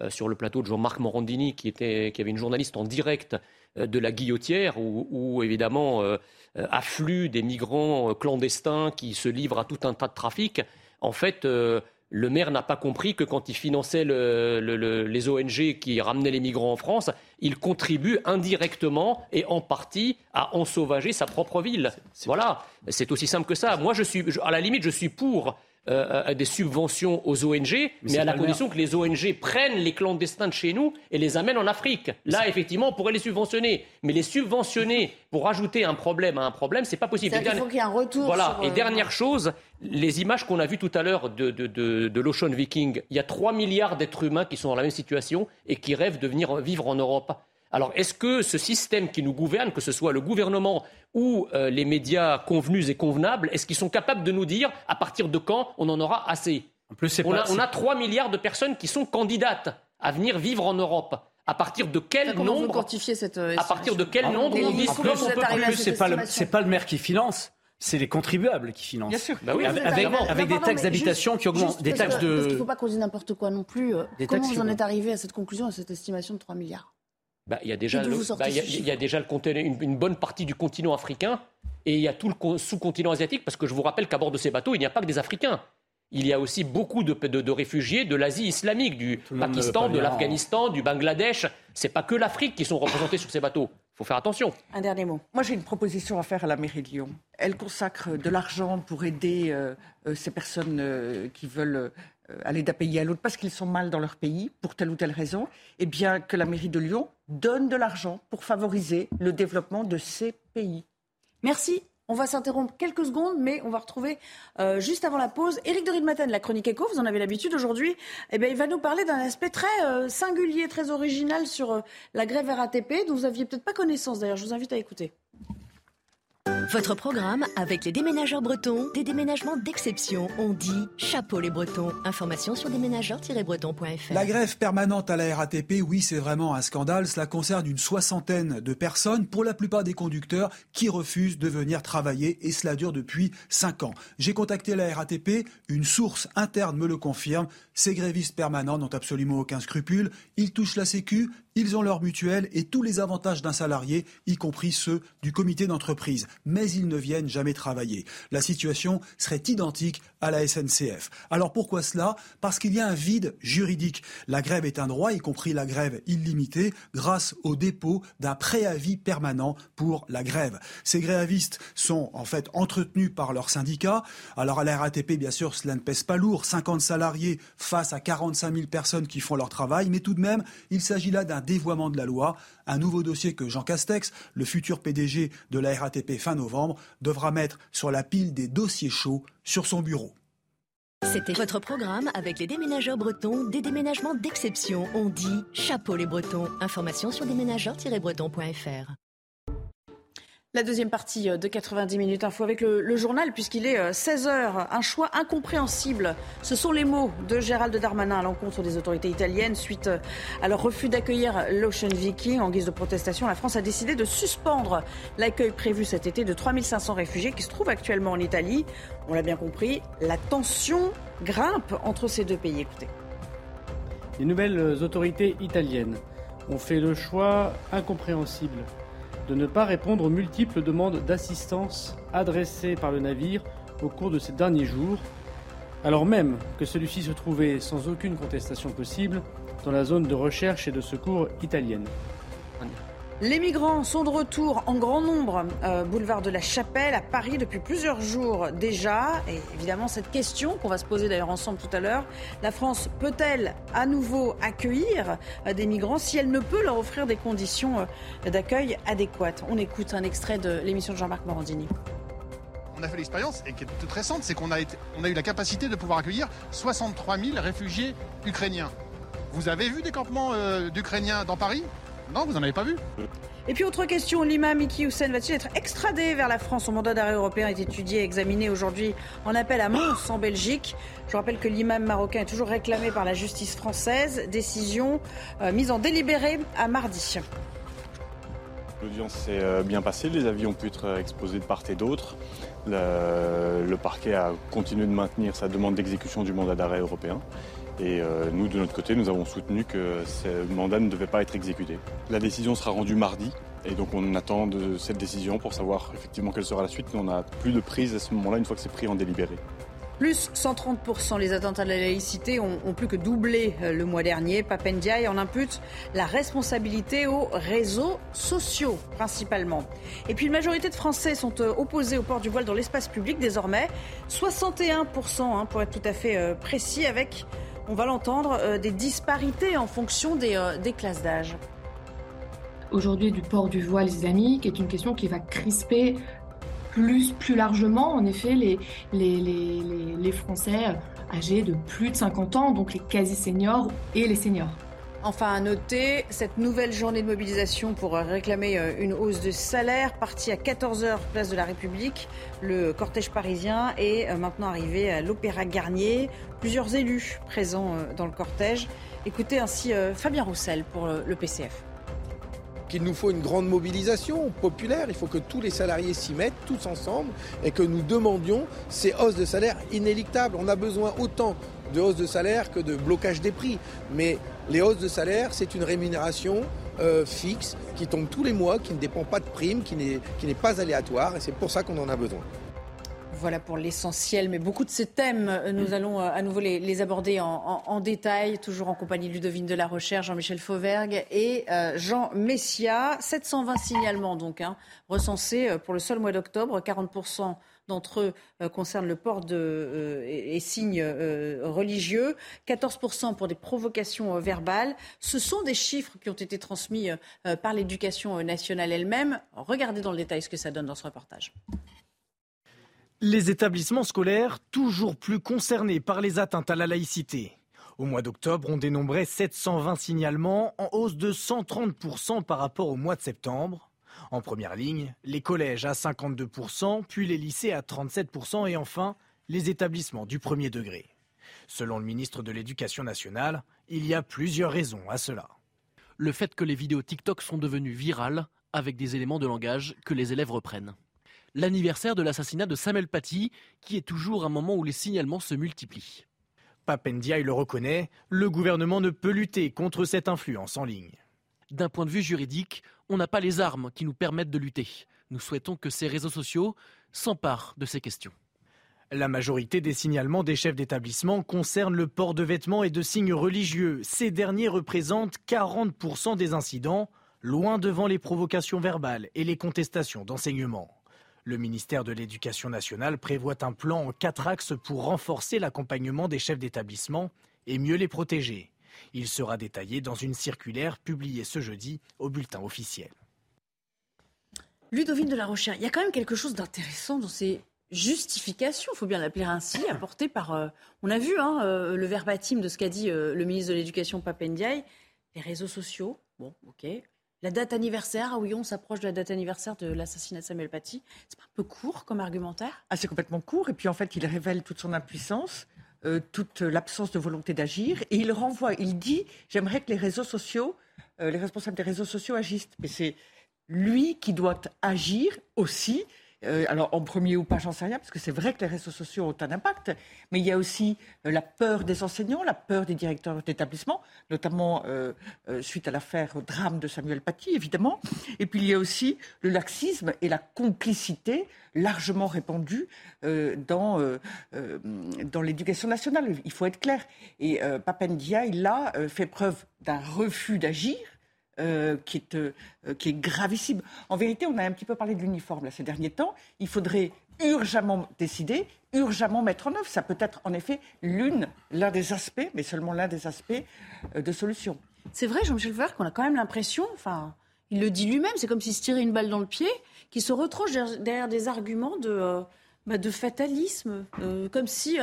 euh, sur le plateau de Jean-Marc Morandini, qui, avait une journaliste en direct de la Guillotière, où, évidemment affluent des migrants clandestins qui se livrent à tout un tas de trafics. En fait, le maire n'a pas compris que quand il finançait les ONG qui ramenaient les migrants en France, il contribue indirectement et en partie à ensauvager sa propre ville. Voilà, c'est aussi simple que ça. Moi, je suis, à la limite, je suis pour euh, des subventions aux ONG, mais, à la condition que les ONG prennent les clandestins de chez nous et les amènent en Afrique. Là, effectivement, on pourrait les subventionner. Mais les subventionner pour ajouter un problème à un problème, c'est pas possible.
Il faut qu'il y ait un retour.
Voilà. et euh, dernière chose, les images qu'on a vues tout à l'heure de, de, de l'Ocean Viking, il y a 3 milliards d'êtres humains qui sont dans la même situation et qui rêvent de venir vivre en Europe. Alors, est-ce que ce système qui nous gouverne, que ce soit le gouvernement ou euh, les médias convenus et convenables, est-ce qu'ils sont capables de nous dire à partir de quand on en aura assez? En plus, on, a, on a 3 milliards de personnes qui sont candidates à venir vivre en Europe. À partir de quel nombre
quantifier cette euh,
À partir de quel nombre on dit
C'est pas, le, pas le maire qui finance c'est les contribuables qui financent. Bien
sûr. Bah oui,
avec, avec, des taxes d'habitation qui augmentent, des taxes de.
Parce qu'il ne faut pas qu'on dise n'importe quoi non plus. Euh, comment vous en êtes arrivé à cette conclusion, à cette estimation de 3 milliards?
Bah, il y a déjà, bah, il y a, déjà le, une, une, bonne partie du continent africain et il y a tout le sous-continent asiatique, parce que je vous rappelle qu'à bord de ces bateaux, il n'y a pas que des Africains. Il y a aussi beaucoup de, de, réfugiés de l'Asie islamique, du Pakistan, de l'Afghanistan, du Bangladesh. C'est pas que l'Afrique qui sont représentés sur ces bateaux. Il faut faire attention.
Un dernier mot.
Moi, j'ai une proposition à faire à la mairie de Lyon. Elle consacre de l'argent pour aider euh, euh, ces personnes euh, qui veulent aller d'un pays à l'autre parce qu'ils sont mal dans leur pays, pour telle ou telle raison. Eh bien, que la mairie de Lyon donne de l'argent pour favoriser le développement de ces pays.
Merci. On va s'interrompre quelques secondes, mais on va retrouver euh, juste avant la pause Éric de Ridmaten, la chronique éco. Vous en avez l'habitude aujourd'hui. Eh bien, il va nous parler d'un aspect très euh, singulier, très original sur euh, la grève RATP, dont vous aviez peut-être pas connaissance. D'ailleurs, je vous invite à écouter.
Votre programme avec les déménageurs bretons, des déménagements d'exception. On dit chapeau les bretons. Information sur déménageurs-bretons.fr.
La grève permanente à la RATP, oui, c'est vraiment un scandale. Cela concerne une soixantaine de personnes, pour la plupart des conducteurs, qui refusent de venir travailler et cela dure depuis cinq ans. J'ai contacté la RATP, une source interne me le confirme. Ces grévistes permanents n'ont absolument aucun scrupule. Ils touchent la sécu, ils ont leur mutuelle et tous les avantages d'un salarié, y compris ceux du comité d'entreprise. Mais ils ne viennent jamais travailler. La situation serait identique à la SNCF. Alors pourquoi cela? Parce qu'il y a un vide juridique. La grève est un droit, y compris la grève illimitée, grâce au dépôt d'un préavis permanent pour la grève. Ces grévistes sont en fait entretenus par leur syndicat. Alors à la RATP, bien sûr, cela ne pèse pas lourd. 50 salariés face à 45 000 personnes qui font leur travail. Mais tout de même, il s'agit là d'un dévoiement de la loi, Un nouveau dossier que Jean Castex, le futur PDG de la RATP fin novembre, devra mettre sur la pile des dossiers chauds sur son bureau.
C'était votre programme avec les déménageurs bretons, des déménagements d'exception. On dit chapeau les bretons. Information sur déménageurs-bretons.fr.
La deuxième partie euh, de 90 minutes info avec le, journal puisqu'il est 16 euh. Un choix incompréhensible. Ce sont les mots de Gérald Darmanin à l'encontre des autorités italiennes suite euh, à leur refus d'accueillir l'Ocean Viking. En guise de protestation, la France a décidé de suspendre l'accueil prévu cet été de 3500 réfugiés qui se trouvent actuellement en Italie. On l'a bien compris, la tension grimpe entre ces deux pays. Écoutez.
Les nouvelles autorités italiennes ont fait le choix incompréhensible de ne pas répondre aux multiples demandes d'assistance adressées par le navire au cours de ces derniers jours, alors même que celui-ci se trouvait sans aucune contestation possible dans la zone de recherche et de secours italienne.
Les migrants sont de retour en grand nombre, euh, boulevard de la Chapelle à Paris depuis plusieurs jours déjà. Et évidemment, cette question qu'on va se poser d'ailleurs ensemble tout à l'heure, la France peut-elle à nouveau accueillir euh, des migrants si elle ne peut leur offrir des conditions euh, d'accueil adéquates? On écoute un extrait de l'émission de Jean-Marc Morandini
on a fait l'expérience, et qui est toute récente, c'est qu'on a, a eu la capacité de pouvoir accueillir 63 000 réfugiés ukrainiens. Vous avez vu des campements d'Ukrainiens dans Paris? Non, vous n'en avez pas vu
et puis autre question, l'imam Miki Hussein va-t-il être extradé vers la France Son mandat d'arrêt européen est étudié et examiné aujourd'hui en appel à Mons en Belgique? Je rappelle que l'imam marocain est toujours réclamé par la justice française. Décision euh, mise en délibéré à mardi.
L'audience s'est euh, bien passée, les avis ont pu être euh, exposés de part et d'autre. Le, le parquet a continué de maintenir sa demande d'exécution du mandat d'arrêt européen. Et euh, nous, de notre côté, nous avons soutenu que ce mandat ne devait pas être exécuté. La décision sera rendue mardi. Et donc on attend de cette décision pour savoir effectivement quelle sera la suite. Mais on n'a plus de prise à ce moment-là une fois que c'est pris en délibéré.
Plus 130%, les attentats de la laïcité ont, plus que doublé euh, le mois dernier. Papendiaï en impute la responsabilité aux réseaux sociaux principalement. Et puis une majorité de Français sont euh, opposés au port du voile dans l'espace public désormais. 61% hein, pour être tout à fait précis avec on va l'entendre, euh, des disparités en fonction des, euh, classes d'âge.
Aujourd'hui, du port du voile islamique est une question qui va crisper plus, largement, en effet, les, les, Français âgés de plus de 50 ans, donc les quasi-seniors et les seniors.
Enfin, à noter cette nouvelle journée de mobilisation pour réclamer euh, une hausse de salaire, partie à 14h, place de la République. Le cortège parisien est euh, maintenant arrivé à l'Opéra Garnier. Plusieurs élus présents euh, dans le cortège. Écoutez ainsi Fabien Roussel pour le PCF
qu'il nous faut une grande mobilisation populaire, il faut que tous les salariés s'y mettent, tous ensemble, et que nous demandions ces hausses de salaire inéluctables. On a besoin autant de hausses de salaire que de blocage des prix. Mais les hausses de salaire, c'est une rémunération euh, fixe qui tombe tous les mois, qui ne dépend pas de primes, qui n'est pas aléatoire, et c'est pour ça qu'on en a besoin.
Voilà pour l'essentiel, mais beaucoup de ces thèmes, euh, nous allons euh, à nouveau les, aborder en, détail, toujours en compagnie de Ludovine de la Recherche, Jean-Michel Fauvergue et Jean Messia. 720 signalements donc hein, recensés pour le seul mois d'octobre, 40% d'entre eux euh, concernent le port de, euh, et, signes euh, religieux, 14% pour des provocations verbales. Ce sont des chiffres qui ont été transmis par l'éducation nationale elle-même. Regardez dans le détail ce que ça donne dans ce reportage.
Les établissements scolaires toujours plus concernés par les atteintes à la laïcité. Au mois d'octobre, on dénombrait 720 signalements, en hausse de 130% par rapport au mois de septembre. En première ligne, les collèges à 52%, puis les lycées à 37% et enfin les établissements du premier degré. Selon le ministre de l'Éducation nationale, il y a plusieurs raisons à cela.
Le fait que les vidéos TikTok sont devenues virales avec des éléments de langage que les élèves reprennent. L'anniversaire de l'assassinat de Samuel Paty, qui est toujours un moment où les signalements se multiplient.
Papendiaï le reconnaît, le gouvernement ne peut lutter contre cette influence en ligne.
D'un point de vue juridique, on n'a pas les armes qui nous permettent de lutter. Nous souhaitons que ces réseaux sociaux s'emparent de ces questions.
La majorité des signalements des chefs d'établissement concernent le port de vêtements et de signes religieux. Ces derniers représentent 40% des incidents, loin devant les provocations verbales et les contestations d'enseignement. Le ministère de l'Éducation nationale prévoit un plan en quatre axes pour renforcer l'accompagnement des chefs d'établissement et mieux les protéger. Il sera détaillé dans une circulaire publiée ce jeudi au bulletin officiel.
Ludovine de la Rochère, il y a quand même quelque chose d'intéressant dans ces justifications, il faut bien l'appeler ainsi, apportées par. Euh, on a vu hein, euh, le verbatim de ce qu'a dit euh, le ministre de l'Éducation Papendiaï. Les réseaux sociaux, bon, ok. La date anniversaire, ah oui, on s'approche de la date anniversaire de l'assassinat de Samuel Paty. C'est pas un peu court comme argumentaire?
Ah, c'est complètement court. Et puis en fait, il révèle toute son impuissance. Toute l'absence de volonté d'agir. Et il renvoie, il dit, j'aimerais que les réseaux sociaux, les responsables des réseaux sociaux agissent. Mais c'est lui qui doit agir aussi. Euh, alors en premier ou pas, j'en sais rien, parce que c'est vrai que les réseaux sociaux ont un impact, mais il y a aussi euh, la peur des enseignants, la peur des directeurs d'établissement, notamment euh, suite à l'affaire drame de Samuel Paty, évidemment. Et puis il y a aussi le laxisme et la complicité largement répandue dans, dans l'éducation nationale. Il faut être clair. Et Papendia, il a fait preuve d'un refus d'agir euh, qui, est, euh, qui est gravissime. En vérité, on a un petit peu parlé de l'uniforme ces derniers temps. Il faudrait urgemment décider, urgemment mettre en œuvre. Ça peut être en effet l'une, l'un des aspects, mais seulement l'un des aspects euh, de solution.
C'est vrai, Jean-Michel Feuer, qu'on a quand même l'impression, enfin, il le dit lui-même, c'est comme s'il se tirait une balle dans le pied, qu'il se retrouve derrière, des arguments de, bah, fatalisme, comme si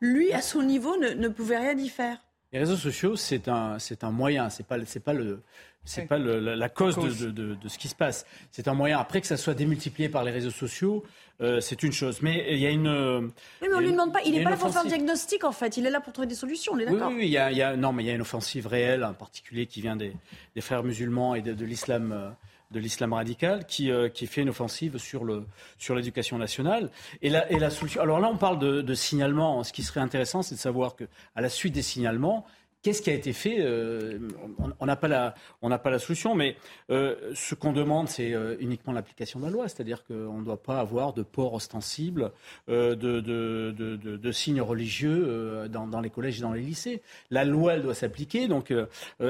lui, à son niveau, ne, ne pouvait rien y faire.
Les réseaux sociaux, c'est un, c'est un moyen, c'est pas, c'est pas le, c'est pas la, cause, De, de, de, ce qui se passe. C'est un moyen. Après que ça soit démultiplié par les réseaux sociaux, euh, c'est une chose. Mais il y a une.
Oui, mais on ne lui demande pas. Il n'est pas là pour faire un diagnostic, en fait. Il est là pour trouver des solutions. On est d'accord.
Oui, oui, il y a, il y a, non, mais il y a une offensive réelle, en particulier qui vient des, des frères musulmans et de, l'islam. De l'islam radical qui, euh, qui fait une offensive sur, sur l'éducation nationale. Et la, et la solution. Alors là, on parle de, de signalement. Ce qui serait intéressant, c'est de savoir qu'à la suite des signalements, Qu'est-ce qui a été fait euh, On n'a pas, la, solution, mais euh, ce qu'on demande, c'est euh, uniquement l'application de la loi. C'est-à-dire qu'on ne doit pas avoir de port ostensible de, signes religieux dans, les collèges et dans les lycées. La loi, elle doit s'appliquer. Donc,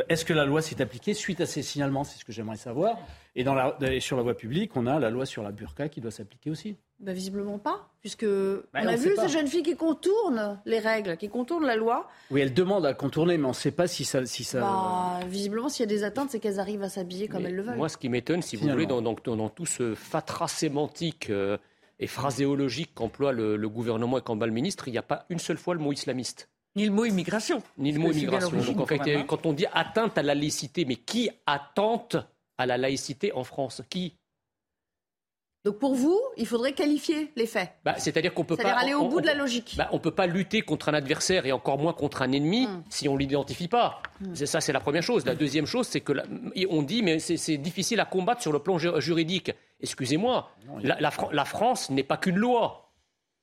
est-ce que la loi s'est appliquée suite à ces signalements? C'est ce que j'aimerais savoir. Et sur la voie publique, on a la loi sur la burqa qui doit s'appliquer aussi.
Bah, visiblement pas, puisque bah, on a vu ces jeunes filles qui contournent les règles, qui contournent la loi.
Oui, elles demandent à contourner, mais on ne sait pas si ça... Si ça...
Bah, visiblement, s'il y a des atteintes, c'est qu'elles arrivent à s'habiller comme elles le veulent.
Moi, ce qui m'étonne, si vous voulez, dans, dans, tout ce fatras sémantique euh, et phraséologique qu'emploie le, gouvernement et qu'emballe le ministre, il n'y a pas une seule fois le mot islamiste.
Ni le mot immigration.
Ni le mot immigration. Donc, en fait, hein. quand on dit atteinte à la laïcité, mais qui attente à la laïcité en France? Qui?
Donc pour vous, il faudrait qualifier les faits.
Bah, c'est-à-dire qu'on peut pas
aller au bout de la logique.
Bah, on peut pas lutter contre un adversaire et encore moins contre un ennemi hmm. si on l'identifie pas. Hmm. Ça, c'est la première chose. La deuxième chose, c'est que on dit mais c'est difficile à combattre sur le plan juridique. Excusez-moi, la, France n'est pas qu'une loi.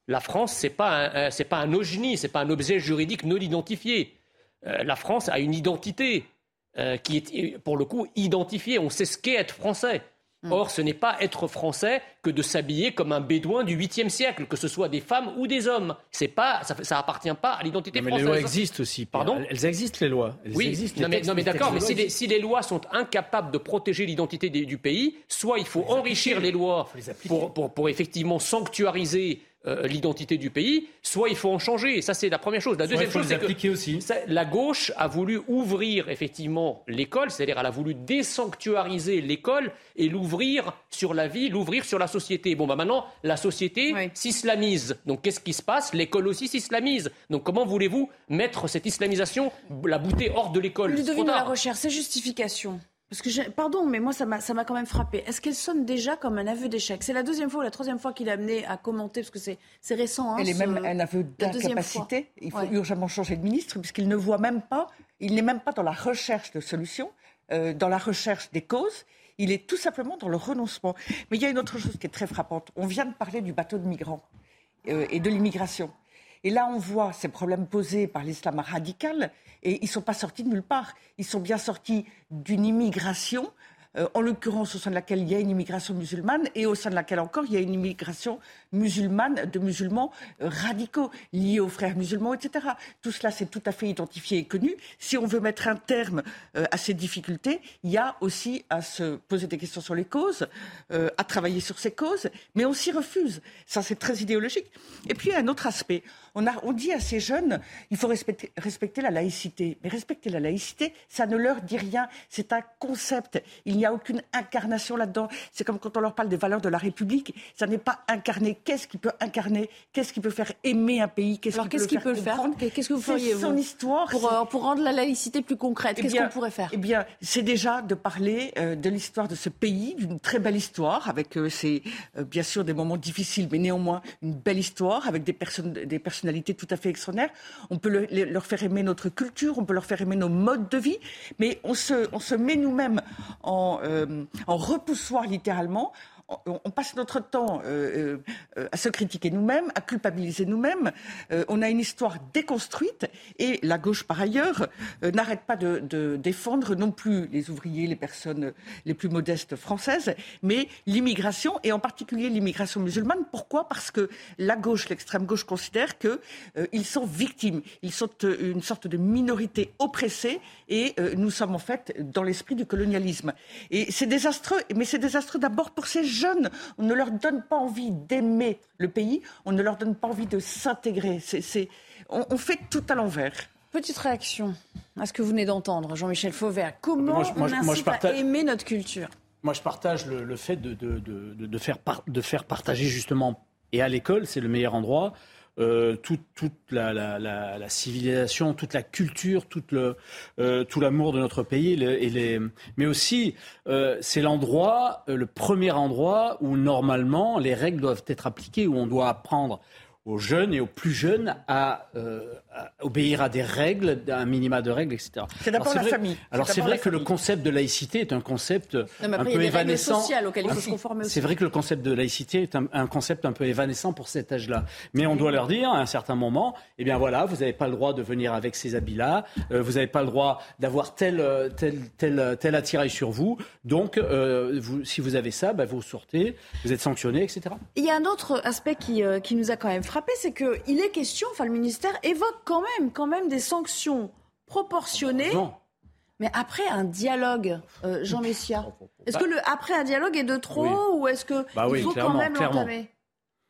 La France, c'est pas c'est pas un ogni, c'est pas un objet juridique non identifié. Euh, la France a une identité euh, qui est pour le coup identifiée. On sait ce qu'est être français. Mm. Or, ce n'est pas être français que de s'habiller comme un bédouin du 8e siècle, que ce soit des femmes ou des hommes. C'est pas, ça, ça appartient pas à l'identité française.
Mais les lois existent aussi. Pardon? Elles existent les lois.
oui,
existent,
non, mais, d'accord. Mais si les, lois sont incapables de protéger l'identité du pays, soit il faut enrichir les lois pour, effectivement sanctuariser euh, l'identité du pays, soit il faut en changer. Ça, c'est la première chose. La deuxième chose, c'est que aussi. la gauche a voulu ouvrir effectivement l'école, c'est-à-dire elle a voulu désanctuariser l'école et l'ouvrir sur la vie, l'ouvrir sur la société. Bon, bah maintenant, la société s'islamise. Donc, qu'est-ce qui se passe? L'école aussi s'islamise. Donc, comment voulez-vous mettre cette islamisation, la bouter hors de l'école?
Ludovine de la recherche, ces justifications parce que, pardon, mais moi, ça m'a quand même frappé. Est-ce qu'elle sonne déjà comme un aveu d'échec? C'est la deuxième fois ou la troisième fois qu'il a amené à commenter, parce que c'est récent. Hein,
elle est même un aveu d'incapacité. Il faut urgemment changer de ministre, puisqu'il ne voit même pas, il n'est même pas dans la recherche de solutions, euh, dans la recherche des causes. Il est tout simplement dans le renoncement. Mais il y a une autre chose qui est très frappante. On vient de parler du bateau de migrants euh, et de l'immigration. Et là, on voit ces problèmes posés par l'islam radical, et ils ne sont pas sortis de nulle part. Ils sont bien sortis d'une immigration euh, en l'occurrence au sein de laquelle il y a une immigration musulmane et au sein de laquelle encore il y a une immigration musulmane de musulmans euh, radicaux liés aux frères musulmans, etc. Tout cela, c'est tout à fait identifié et connu. Si on veut mettre un terme euh, à ces difficultés, il y a aussi à se poser des questions sur les causes, à travailler sur ces causes, mais on s'y refuse. Ça, c'est très idéologique. Et puis, il y a un autre aspect. On, a, on dit à ces jeunes, il faut respecter, respecter la laïcité. Mais respecter la laïcité, ça ne leur dit rien. C'est un concept. Il n'y a aucune incarnation là-dedans. C'est comme quand on leur parle des valeurs de la République. Ça n'est pas incarné. Qu'est-ce qui peut incarner? Qu'est-ce qui peut faire aimer un pays?
Qu'est-ce qui peut, peut, le faire? Qu'est-ce que vous feriez
son histoire.
Pour, euh, pour, rendre la laïcité plus concrète, eh qu'est-ce qu'on pourrait faire?
Eh bien, c'est déjà de parler euh, de l'histoire de ce pays, d'une très belle histoire, avec euh, ses, bien sûr des moments difficiles, mais néanmoins une belle histoire, avec des, personnes, des tout à fait extraordinaires. On peut leur faire aimer notre culture, on peut leur faire aimer nos modes de vie, mais on se, met nous-mêmes en, euh, en repoussoir littéralement on passe notre temps euh, euh, à se critiquer nous-mêmes, à culpabiliser nous-mêmes. Euh, on a une histoire déconstruite et la gauche, par ailleurs, n'arrête pas de, défendre non plus les ouvriers, les personnes les plus modestes françaises, mais l'immigration et en particulier l'immigration musulmane. Pourquoi? Parce que la gauche, l'extrême gauche, considère qu'ils sont victimes, ils sont une sorte de minorité oppressée et nous sommes en fait dans l'esprit du colonialisme. Et c'est désastreux, mais c'est désastreux d'abord pour ces jeunes. On ne leur donne pas envie d'aimer le pays, on ne leur donne pas envie de s'intégrer. C'est, on, fait tout à l'envers.
Petite réaction à ce que vous venez d'entendre, Jean-Michel Fauvert. Comment on incite à aimer notre culture
Moi, je partage le, fait de, de, faire de faire partager justement, et à l'école, c'est le meilleur endroit, euh, toute, la, civilisation, toute la culture, tout, le, euh, tout l'amour de notre pays. et les... Mais aussi, euh, c'est l'endroit, le premier endroit où normalement les règles doivent être appliquées, où on doit apprendre aux jeunes et aux plus jeunes à, euh, obéir à des règles, à un minima de règles, etc.
C'est d'abord la famille.
Alors c'est vrai que le concept de laïcité est un concept un peu évanescent. C'est vrai que le concept de laïcité est un, concept un peu évanescent pour cet âge-là. Mais on doit leur dire à un certain moment, eh bien voilà, vous n'avez pas le droit de venir avec ces habits-là, euh, vous n'avez pas le droit d'avoir tel, tel, tel, tel attirail sur vous. Donc, euh, vous, si vous avez ça, bah, vous sortez, vous êtes sanctionné, etc.
Il y a un autre aspect qui, qui nous a quand même frappé, c'est qu'il est question, enfin le ministère évoque quand même, quand même des sanctions proportionnées. Mais après un dialogue, euh, Jean Messia, est-ce que le après un dialogue est de trop ou est-ce que
bah
il faut quand même l'entamer?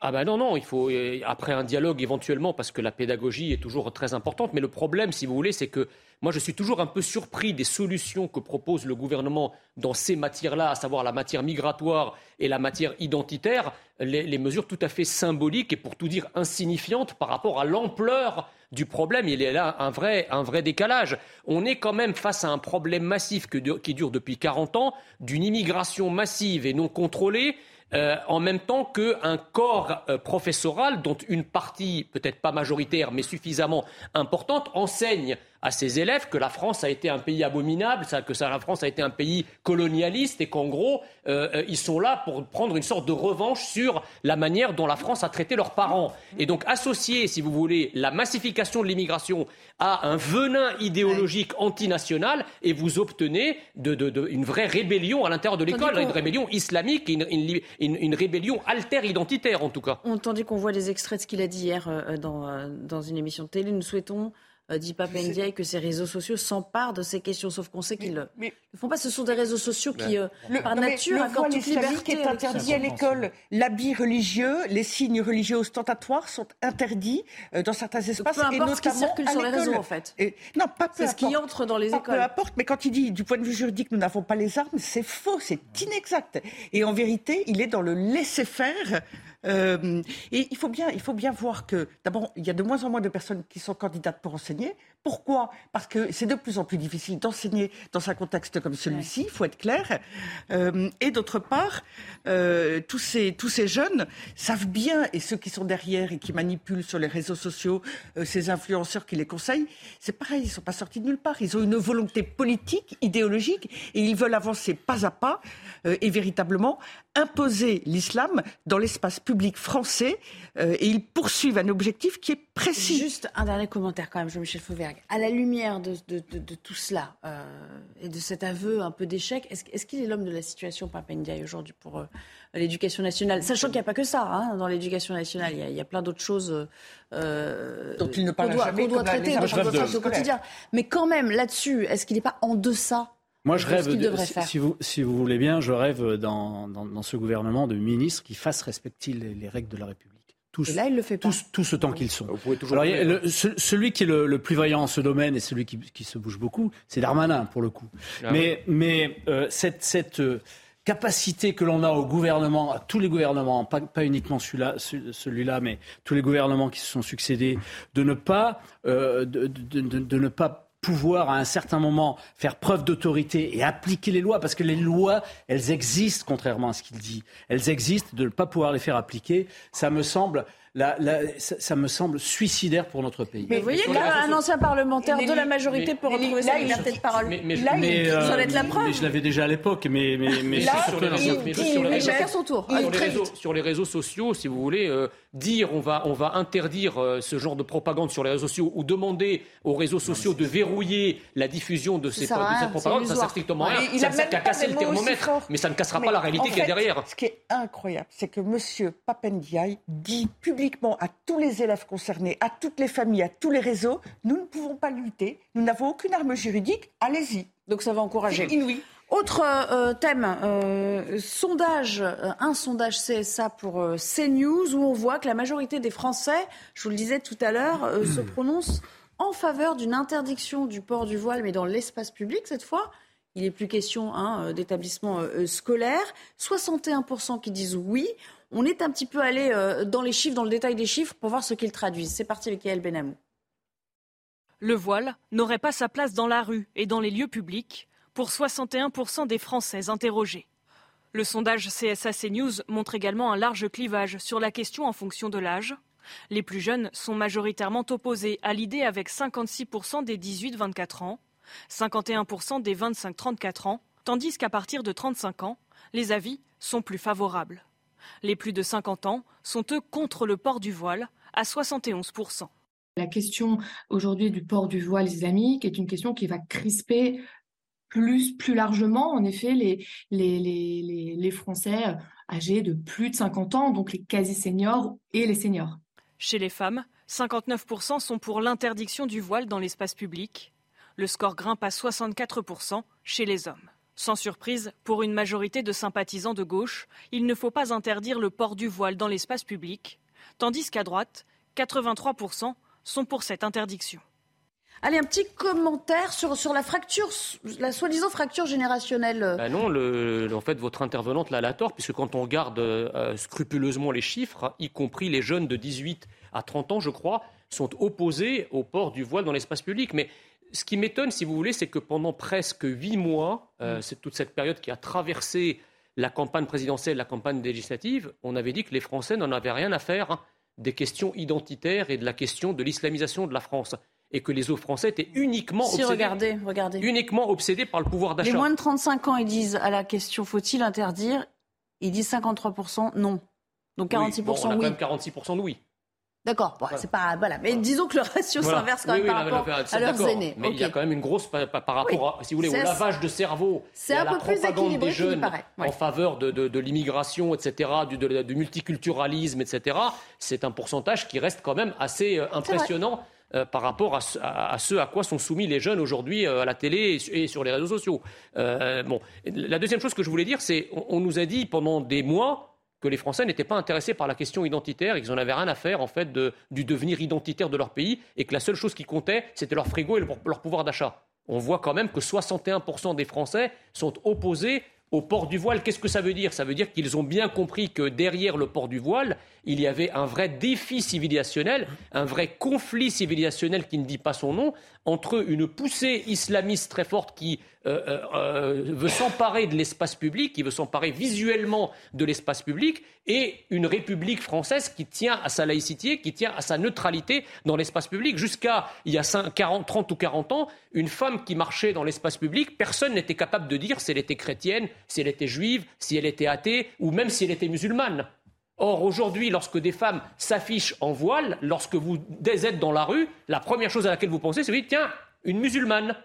Ah ben non, non, il faut, euh, après un dialogue éventuellement, parce que la pédagogie est toujours très importante, mais le problème, si vous voulez, c'est que moi je suis toujours un peu surpris des solutions que propose le gouvernement dans ces matières-là, à savoir la matière migratoire et la matière identitaire, les, mesures tout à fait symboliques et pour tout dire insignifiantes par rapport à l'ampleur du problème. Il y a là un vrai, un vrai décalage. On est quand même face à un problème massif qui dure depuis 40 ans, d'une immigration massive et non contrôlée euh, en même temps qu'un corps euh, professoral dont une partie, peut-être pas majoritaire, mais suffisamment importante, enseigne à ses élèves que la France a été un pays abominable, que la France a été un pays colonialiste et qu'en gros, euh, euh, ils sont là pour prendre une sorte de revanche sur la manière dont la France a traité leurs parents. Et donc associer, si vous voulez, la massification de l'immigration à un venin idéologique antinational et vous obtenez une vraie rébellion à l'intérieur de l'école, une rébellion islamique, une, une, rébellion alter-identitaire en tout cas.
On tandis qu'on voit des extraits de ce qu'il a dit hier euh, dans, dans une émission de télé, nous souhaitons euh, dit Papendiaï que ces réseaux sociaux s'emparent de ces questions, sauf qu'on sait qu'ils ne le font pas. Ce sont des réseaux sociaux qui, euh, par nature, accordent toute liberté.
est interdit à l'école. L'habit religieux, les signes religieux ostentatoires sont interdits euh, dans certains espaces.
peu importe ce qui circule sur les réseaux, en fait.
non, pas peu
C'est ce qui entre dans les écoles. Peu
importe, mais quand il dit, du point de vue juridique, nous n'avons pas les armes, c'est faux, c'est inexact. Et en vérité, il est dans le laisser-faire euh, et il faut, bien, il faut bien voir que, d'abord, il y a de moins en moins de personnes qui sont candidates pour enseigner. Pourquoi? Parce que c'est de plus en plus difficile d'enseigner dans un contexte comme celui-ci, il faut être clair. Euh, et d'autre part, euh, tous, ces, tous ces jeunes savent bien, et ceux qui sont derrière et qui manipulent sur les réseaux sociaux, euh, ces influenceurs qui les conseillent, c'est pareil, ils ne sont pas sortis de nulle part. Ils ont une volonté politique, idéologique, et ils veulent avancer pas à pas, et véritablement imposer l'islam dans l'espace public français et ils poursuivent un objectif qui est précis.
Juste un dernier commentaire quand même, Jean-Michel À la lumière de, tout cela euh, et de cet aveu un peu d'échec, est-ce, qu'il est l'homme de la situation, Papendiaï, aujourd'hui pour euh, l'éducation nationale? Sachant qu'il n'y a pas que ça hein, dans l'éducation nationale, il y, a, plein d'autres choses
dont il ne parle jamais,
qu'on doit traiter au quotidien. Mais quand même, là-dessus, est-ce qu'il n'est pas en deçà
moi, je rêve, si, vous, si vous voulez bien, je rêve dans, dans, ce gouvernement de ministres qui fassent respecter les, règles de la République.
Tous, Et là, il le fait pas.
Tous, tout ce temps qu'ils sont. Alors, celui qui est le, plus vaillant en ce domaine et celui qui, qui se bouge beaucoup, c'est Darmanin, pour le coup. Ah mais mais euh, cette, cette euh, capacité que l'on a au gouvernement, à tous les gouvernements, pas, pas uniquement celui-là, celui-là, mais tous les gouvernements qui se sont succédés, de ne pas, euh, de, de, de, de ne pas pouvoir à un certain moment faire preuve d'autorité et appliquer les lois, parce que les lois, elles existent, contrairement à ce qu'il dit. Elles existent, de ne pas pouvoir les faire appliquer, ça me semble ça, me semble suicidaire pour notre pays.
Mais vous voyez, là, un ancien parlementaire de la majorité peut retrouver sa liberté de parole. Mais, mais, là, mais, ça va être la preuve.
Mais je l'avais déjà à l'époque, mais, mais, mais
sur les, chacun son tour.
Sur les, réseaux, sociaux, si vous voulez, euh, dire on va, on va interdire euh, ce genre de propagande sur les réseaux sociaux ou demander aux réseaux sociaux de verrouiller la diffusion de, ces, de cette propagande, ça sert strictement rien. Ça ne sert qu'à casser le thermomètre, mais ça ne cassera pas la réalité qu'il y a derrière.
Ce qui est incroyable, c'est que M. Papendiaï dit publiquement publiquement à tous les élèves concernés, à toutes les familles, à tous les réseaux, nous ne pouvons pas lutter, nous n'avons aucune arme juridique, allez-y.
Donc ça va encourager.
Inouï.
Autre euh, thème, euh, sondage, euh, un sondage CSA pour CNews où on voit que la majorité des Français, je vous le disais tout à l'heure, se prononcent en faveur d'une interdiction du port du voile, mais dans l'espace public cette fois. Il n'est plus question hein, d'établissement scolaire. 61% qui disent oui. On est un petit peu allé euh, dans les chiffres, dans le détail des chiffres, pour voir ce qu'ils traduisent. C'est parti avec Yael Benamou.
Le voile n'aurait pas sa place dans la rue et dans les lieux publics pour 61% des Français interrogés. Le sondage CSA News montre également un large clivage sur la question en fonction de l'âge. Les plus jeunes sont majoritairement opposés à l'idée avec 56% des 18-24 ans, 51% des 25-34 ans, tandis qu'à partir de 35 ans, les avis sont plus favorables. Les plus de 50 ans sont eux contre le port du voile à 71%.
La question aujourd'hui du port du voile islamique est une question qui va crisper plus, plus largement, en effet, les, les, les, les Français âgés de plus de 50 ans, donc les quasi-seniors et les seniors.
Chez les femmes, 59% sont pour l'interdiction du voile dans l'espace public. Le score grimpe à 64% chez les hommes. Sans surprise, pour une majorité de sympathisants de gauche, il ne faut pas interdire le port du voile dans l'espace public, tandis qu'à droite, 83% sont pour cette interdiction.
Allez, un petit commentaire sur, sur la fracture, la soi-disant fracture générationnelle.
Ben non, en fait, votre intervenante l'a la tort, puisque quand on regarde euh, scrupuleusement les chiffres, y compris les jeunes de 18 à 30 ans, je crois, sont opposés au port du voile dans l'espace public. Mais ce qui m'étonne, si vous voulez, c'est que pendant presque huit mois, euh, mm. c'est toute cette période qui a traversé la campagne présidentielle, la campagne législative, on avait dit que les Français n'en avaient rien à faire hein, des questions identitaires et de la question de l'islamisation de la France. Et que les autres Français étaient uniquement, obsédés,
regardez, regardez.
uniquement obsédés par le pouvoir d'achat.
Les moins de 35 ans, ils disent à la question faut-il interdire? Ils disent 53% non. Donc 46% oui. Bon, on a
quand même 46% de oui.
D'accord, c'est pas voilà, mais disons que le ratio s'inverse quand même par rapport à leurs aînés.
Mais il y a quand même une grosse par, rapport, à, si vous voulez, au lavage de cerveau, c'est à la propagande des jeunes en faveur de, l'immigration, etc., du, multiculturalisme, etc. C'est un pourcentage qui reste quand même assez euh, impressionnant. Euh, par rapport à, ce à quoi sont soumis les jeunes aujourd'hui euh, à la télé et, sur les réseaux sociaux. bon, la deuxième chose que je voulais dire, c'est on nous a dit pendant des mois que les Français n'étaient pas intéressés par la question identitaire et qu'ils n'en avaient rien à faire en fait du devenir identitaire de leur pays et que la seule chose qui comptait, c'était leur frigo et leur pouvoir d'achat. On voit quand même que 61% des Français sont opposés au port du voile. Qu'est-ce que ça veut dire? Ça veut dire qu'ils ont bien compris que derrière le port du voile, il y avait un vrai défi civilisationnel, un vrai conflit civilisationnel qui ne dit pas son nom, entre une poussée islamiste très forte qui veut s'emparer de l'espace public, qui veut s'emparer visuellement de l'espace public, et une République française qui tient à sa laïcité, qui tient à sa neutralité dans l'espace public. Jusqu'à il y a 30 ou 40 ans, une femme qui marchait dans l'espace public, personne n'était capable de dire si elle était chrétienne, si elle était juive, si elle était athée, ou même si elle était musulmane. Or, aujourd'hui, lorsque des femmes s'affichent en voile, lorsque vous êtes dans la rue, la première chose à laquelle vous pensez, c'est oui, tiens, une musulmane.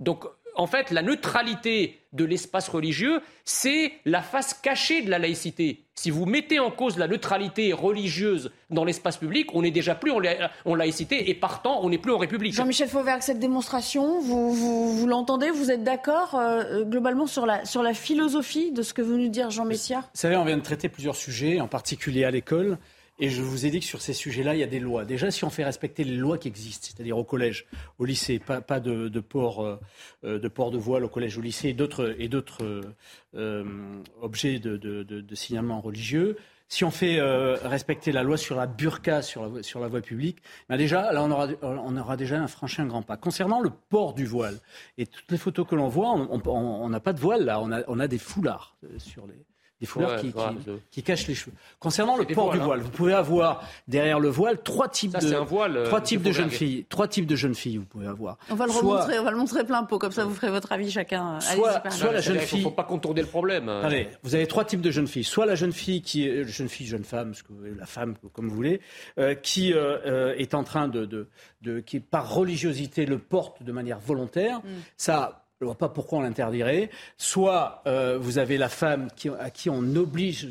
Donc, en fait, la neutralité de l'espace religieux, c'est la face cachée de la laïcité. Si vous mettez en cause la neutralité religieuse dans l'espace public, on n'est déjà plus en, laïcité et partant, on n'est plus en République.
Jean-Michel Fauvert, cette démonstration, vous, vous, l'entendez Vous êtes d'accord euh, globalement sur la, sur la philosophie de ce que veut nous dire Jean Messia? Vous
savez, on vient de traiter plusieurs sujets, en particulier à l'école. Et je vous ai dit que sur ces sujets-là, il y a des lois. Déjà, si on fait respecter les lois qui existent, c'est-à-dire au collège, au lycée, pas, de, port, euh, de port de voile au collège, au lycée et d'autres, euh, objets de, signalement religieux, si on fait euh, respecter la loi sur la burqa sur la, voie publique, ben déjà, là, on aura, on aura déjà franchi un grand pas. Concernant le port du voile, et toutes les photos que l'on voit, on n'a pas de voile là, on a, on a des foulards sur les, des foulards qui, cachent les cheveux. Concernant le port du hein. voile, vous pouvez avoir derrière le voile trois types de
euh,
trois types de, jeunes filles, trois types de jeunes filles vous pouvez avoir.
On va le remontrer, on va le montrer plein pot comme ça vous ferez votre avis chacun.
Soit, soit la jeune fille. Il
faut pas contourner le problème.
Allez, vous avez trois types de jeunes filles. Soit la jeune fille qui est jeune fille, jeune femme, la femme comme vous voulez, euh, qui euh, est en train de, de, qui par religiosité le porte de manière volontaire. Mm. Ça je ne vois pas pourquoi on l'interdirait. Soit euh, vous avez la femme à qui on oblige,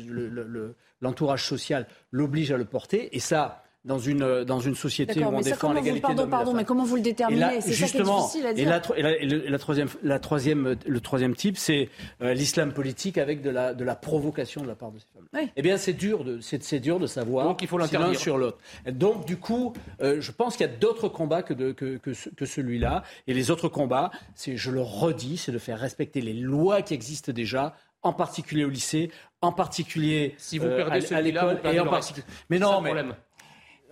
l'entourage social l'oblige à le porter, et ça, dans une, dans une société où on défend l'égalité
Pardon, pardon, mais comment vous le déterminez? C'est ça qui est difficile à dire.
Et, la, et, la, troisième, la troisième, le troisième type, c'est euh, l'islam politique avec de la, de la provocation de la part de ces femmes. Oui. Eh bien, c'est dur, de, c'est, dur de savoir
Donc, il faut l'un
sur l'autre. Donc, du coup, euh, je pense qu'il y a d'autres combats que, de, que, que, que, celui-là. Et les autres combats, c'est, je le redis, c'est de faire respecter les lois qui existent déjà en particulier au lycée, en particulier
si vous perdez euh, à, l'école et en particulier.
Mais non, mais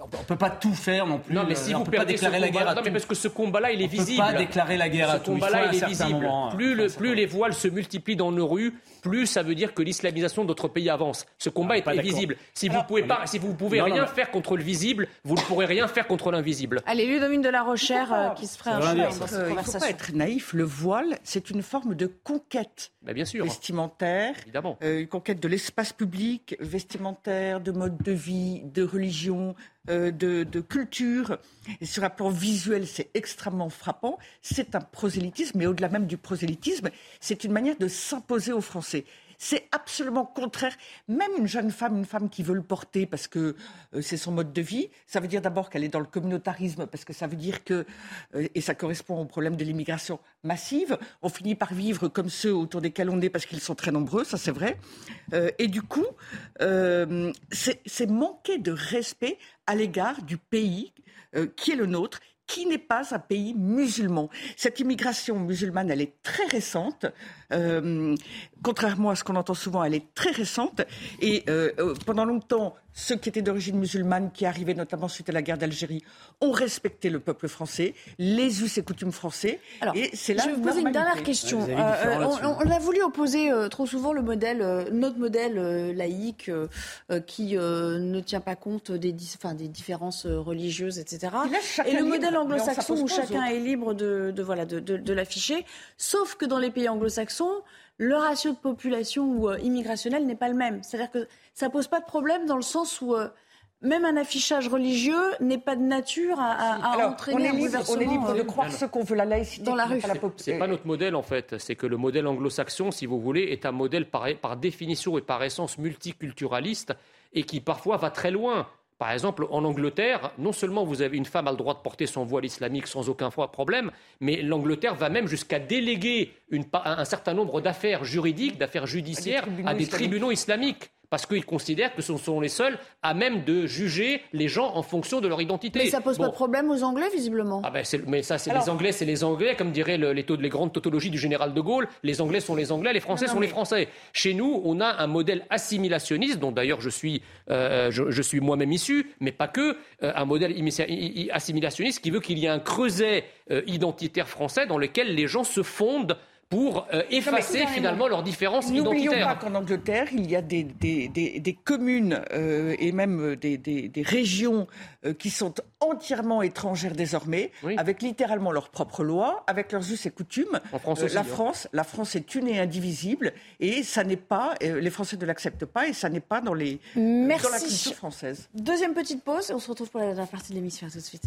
on ne peut pas tout faire non plus.
Non, mais si vous peut pas déclarer la guerre à non, mais parce que ce combat-là, il est visible.
On peut pas déclarer la guerre à tout. Ce combat-là, il, est visible.
plus, le, plus les voiles se multiplient dans nos rues, plus ça veut dire que l'islamisation de notre pays avance. Ce combat ah, est visible. Si vous pouvez pas, si vous pouvez rien faire contre le visible, vous ne pourrez rien faire contre l'invisible.
Allez, Ludovine de la Rochère euh, qui se ferait un choix dans
cette conversation. Il ne faut pas être naïf. Le voile, c'est une forme de conquête
bien sûr.
vestimentaire,
Évidemment.
Euh, une conquête de l'espace public, vestimentaire, de mode de vie, de religion, euh, de, de, culture. Et sur un plan visuel, c'est extrêmement frappant. C'est un prosélytisme, mais au-delà même du prosélytisme, c'est une manière de s'imposer aux Français. C'est absolument contraire. Même une jeune femme, une femme qui veut le porter parce que euh, c'est son mode de vie, ça veut dire d'abord qu'elle est dans le communautarisme, parce que ça veut dire que, euh, et ça correspond au problème de l'immigration massive, on finit par vivre comme ceux autour desquels on est parce qu'ils sont très nombreux, ça c'est vrai. Euh, et du coup, c'est manquer de respect à l'égard du pays qui est le nôtre qui n'est pas un pays musulman. Cette immigration musulmane, elle est très récente. Euh, contrairement à ce qu'on entend souvent, elle est très récente. Et euh, euh, pendant longtemps, ceux qui étaient d'origine musulmane, qui arrivaient notamment suite à la guerre d'Algérie, ont respecté le peuple français, les us et coutumes français.
Alors, et c'est là je vais vous poser une dernière question. on, a voulu opposer trop souvent le modèle, notre modèle laïque, qui ne tient pas compte des, des différences religieuses, etc. Et, le modèle anglo-saxon où chacun est libre de, voilà, de, de l'afficher. Sauf que dans les pays anglo-saxons, le ratio de population ou euh, immigrationnel n'est pas le même. C'est-à-dire que ça pose pas de problème dans le sens où euh, même un affichage religieux n'est pas de nature à, entraîner
on est libre, on est libre de euh, croire ce qu'on veut, la laïcité
dans la rue.
C'est pas notre modèle en fait. C'est que le modèle anglo-saxon, si vous voulez, est un modèle par, par définition et par essence multiculturaliste et qui parfois va très loin. Par exemple, en Angleterre, non seulement vous avez une femme a le droit de porter son voile islamique sans aucun problème, mais l'Angleterre va même jusqu'à déléguer un certain nombre d'affaires juridiques, d'affaires judiciaires à des tribunaux islamiques parce qu'ils considèrent que ce sont les seuls à même de juger les gens en fonction de leur identité.
Mais ça pose pas de problème aux Anglais, visiblement.
Ah ben mais ça, c'est les Anglais, c'est les Anglais, comme diraient les, les, grandes tautologies du général de Gaulle. Les Anglais sont les Anglais, les Français sont les Français. Chez nous, on a un modèle assimilationniste, dont d'ailleurs je suis, euh, je, suis moi-même issu, mais pas que, euh, un modèle assimilationniste qui veut qu'il y ait un creuset euh, identitaire français dans lequel les gens se fondent pour euh, effacer finalement leurs différences identitaires.
N'oublions pas qu'en Angleterre, il y a des, des, des, communes euh, et même des, régions euh, qui sont entièrement étrangères désormais, avec littéralement leurs propres lois, avec leurs us et coutumes.
En France
la,
hein.
France, la France est une et indivisible, et ça n'est pas, les Français ne l'acceptent pas, et ça n'est pas dans, les,
Merci.
dans la culture française.
Deuxième petite pause, et on se retrouve pour la dernière partie de l'émission. À tout de suite.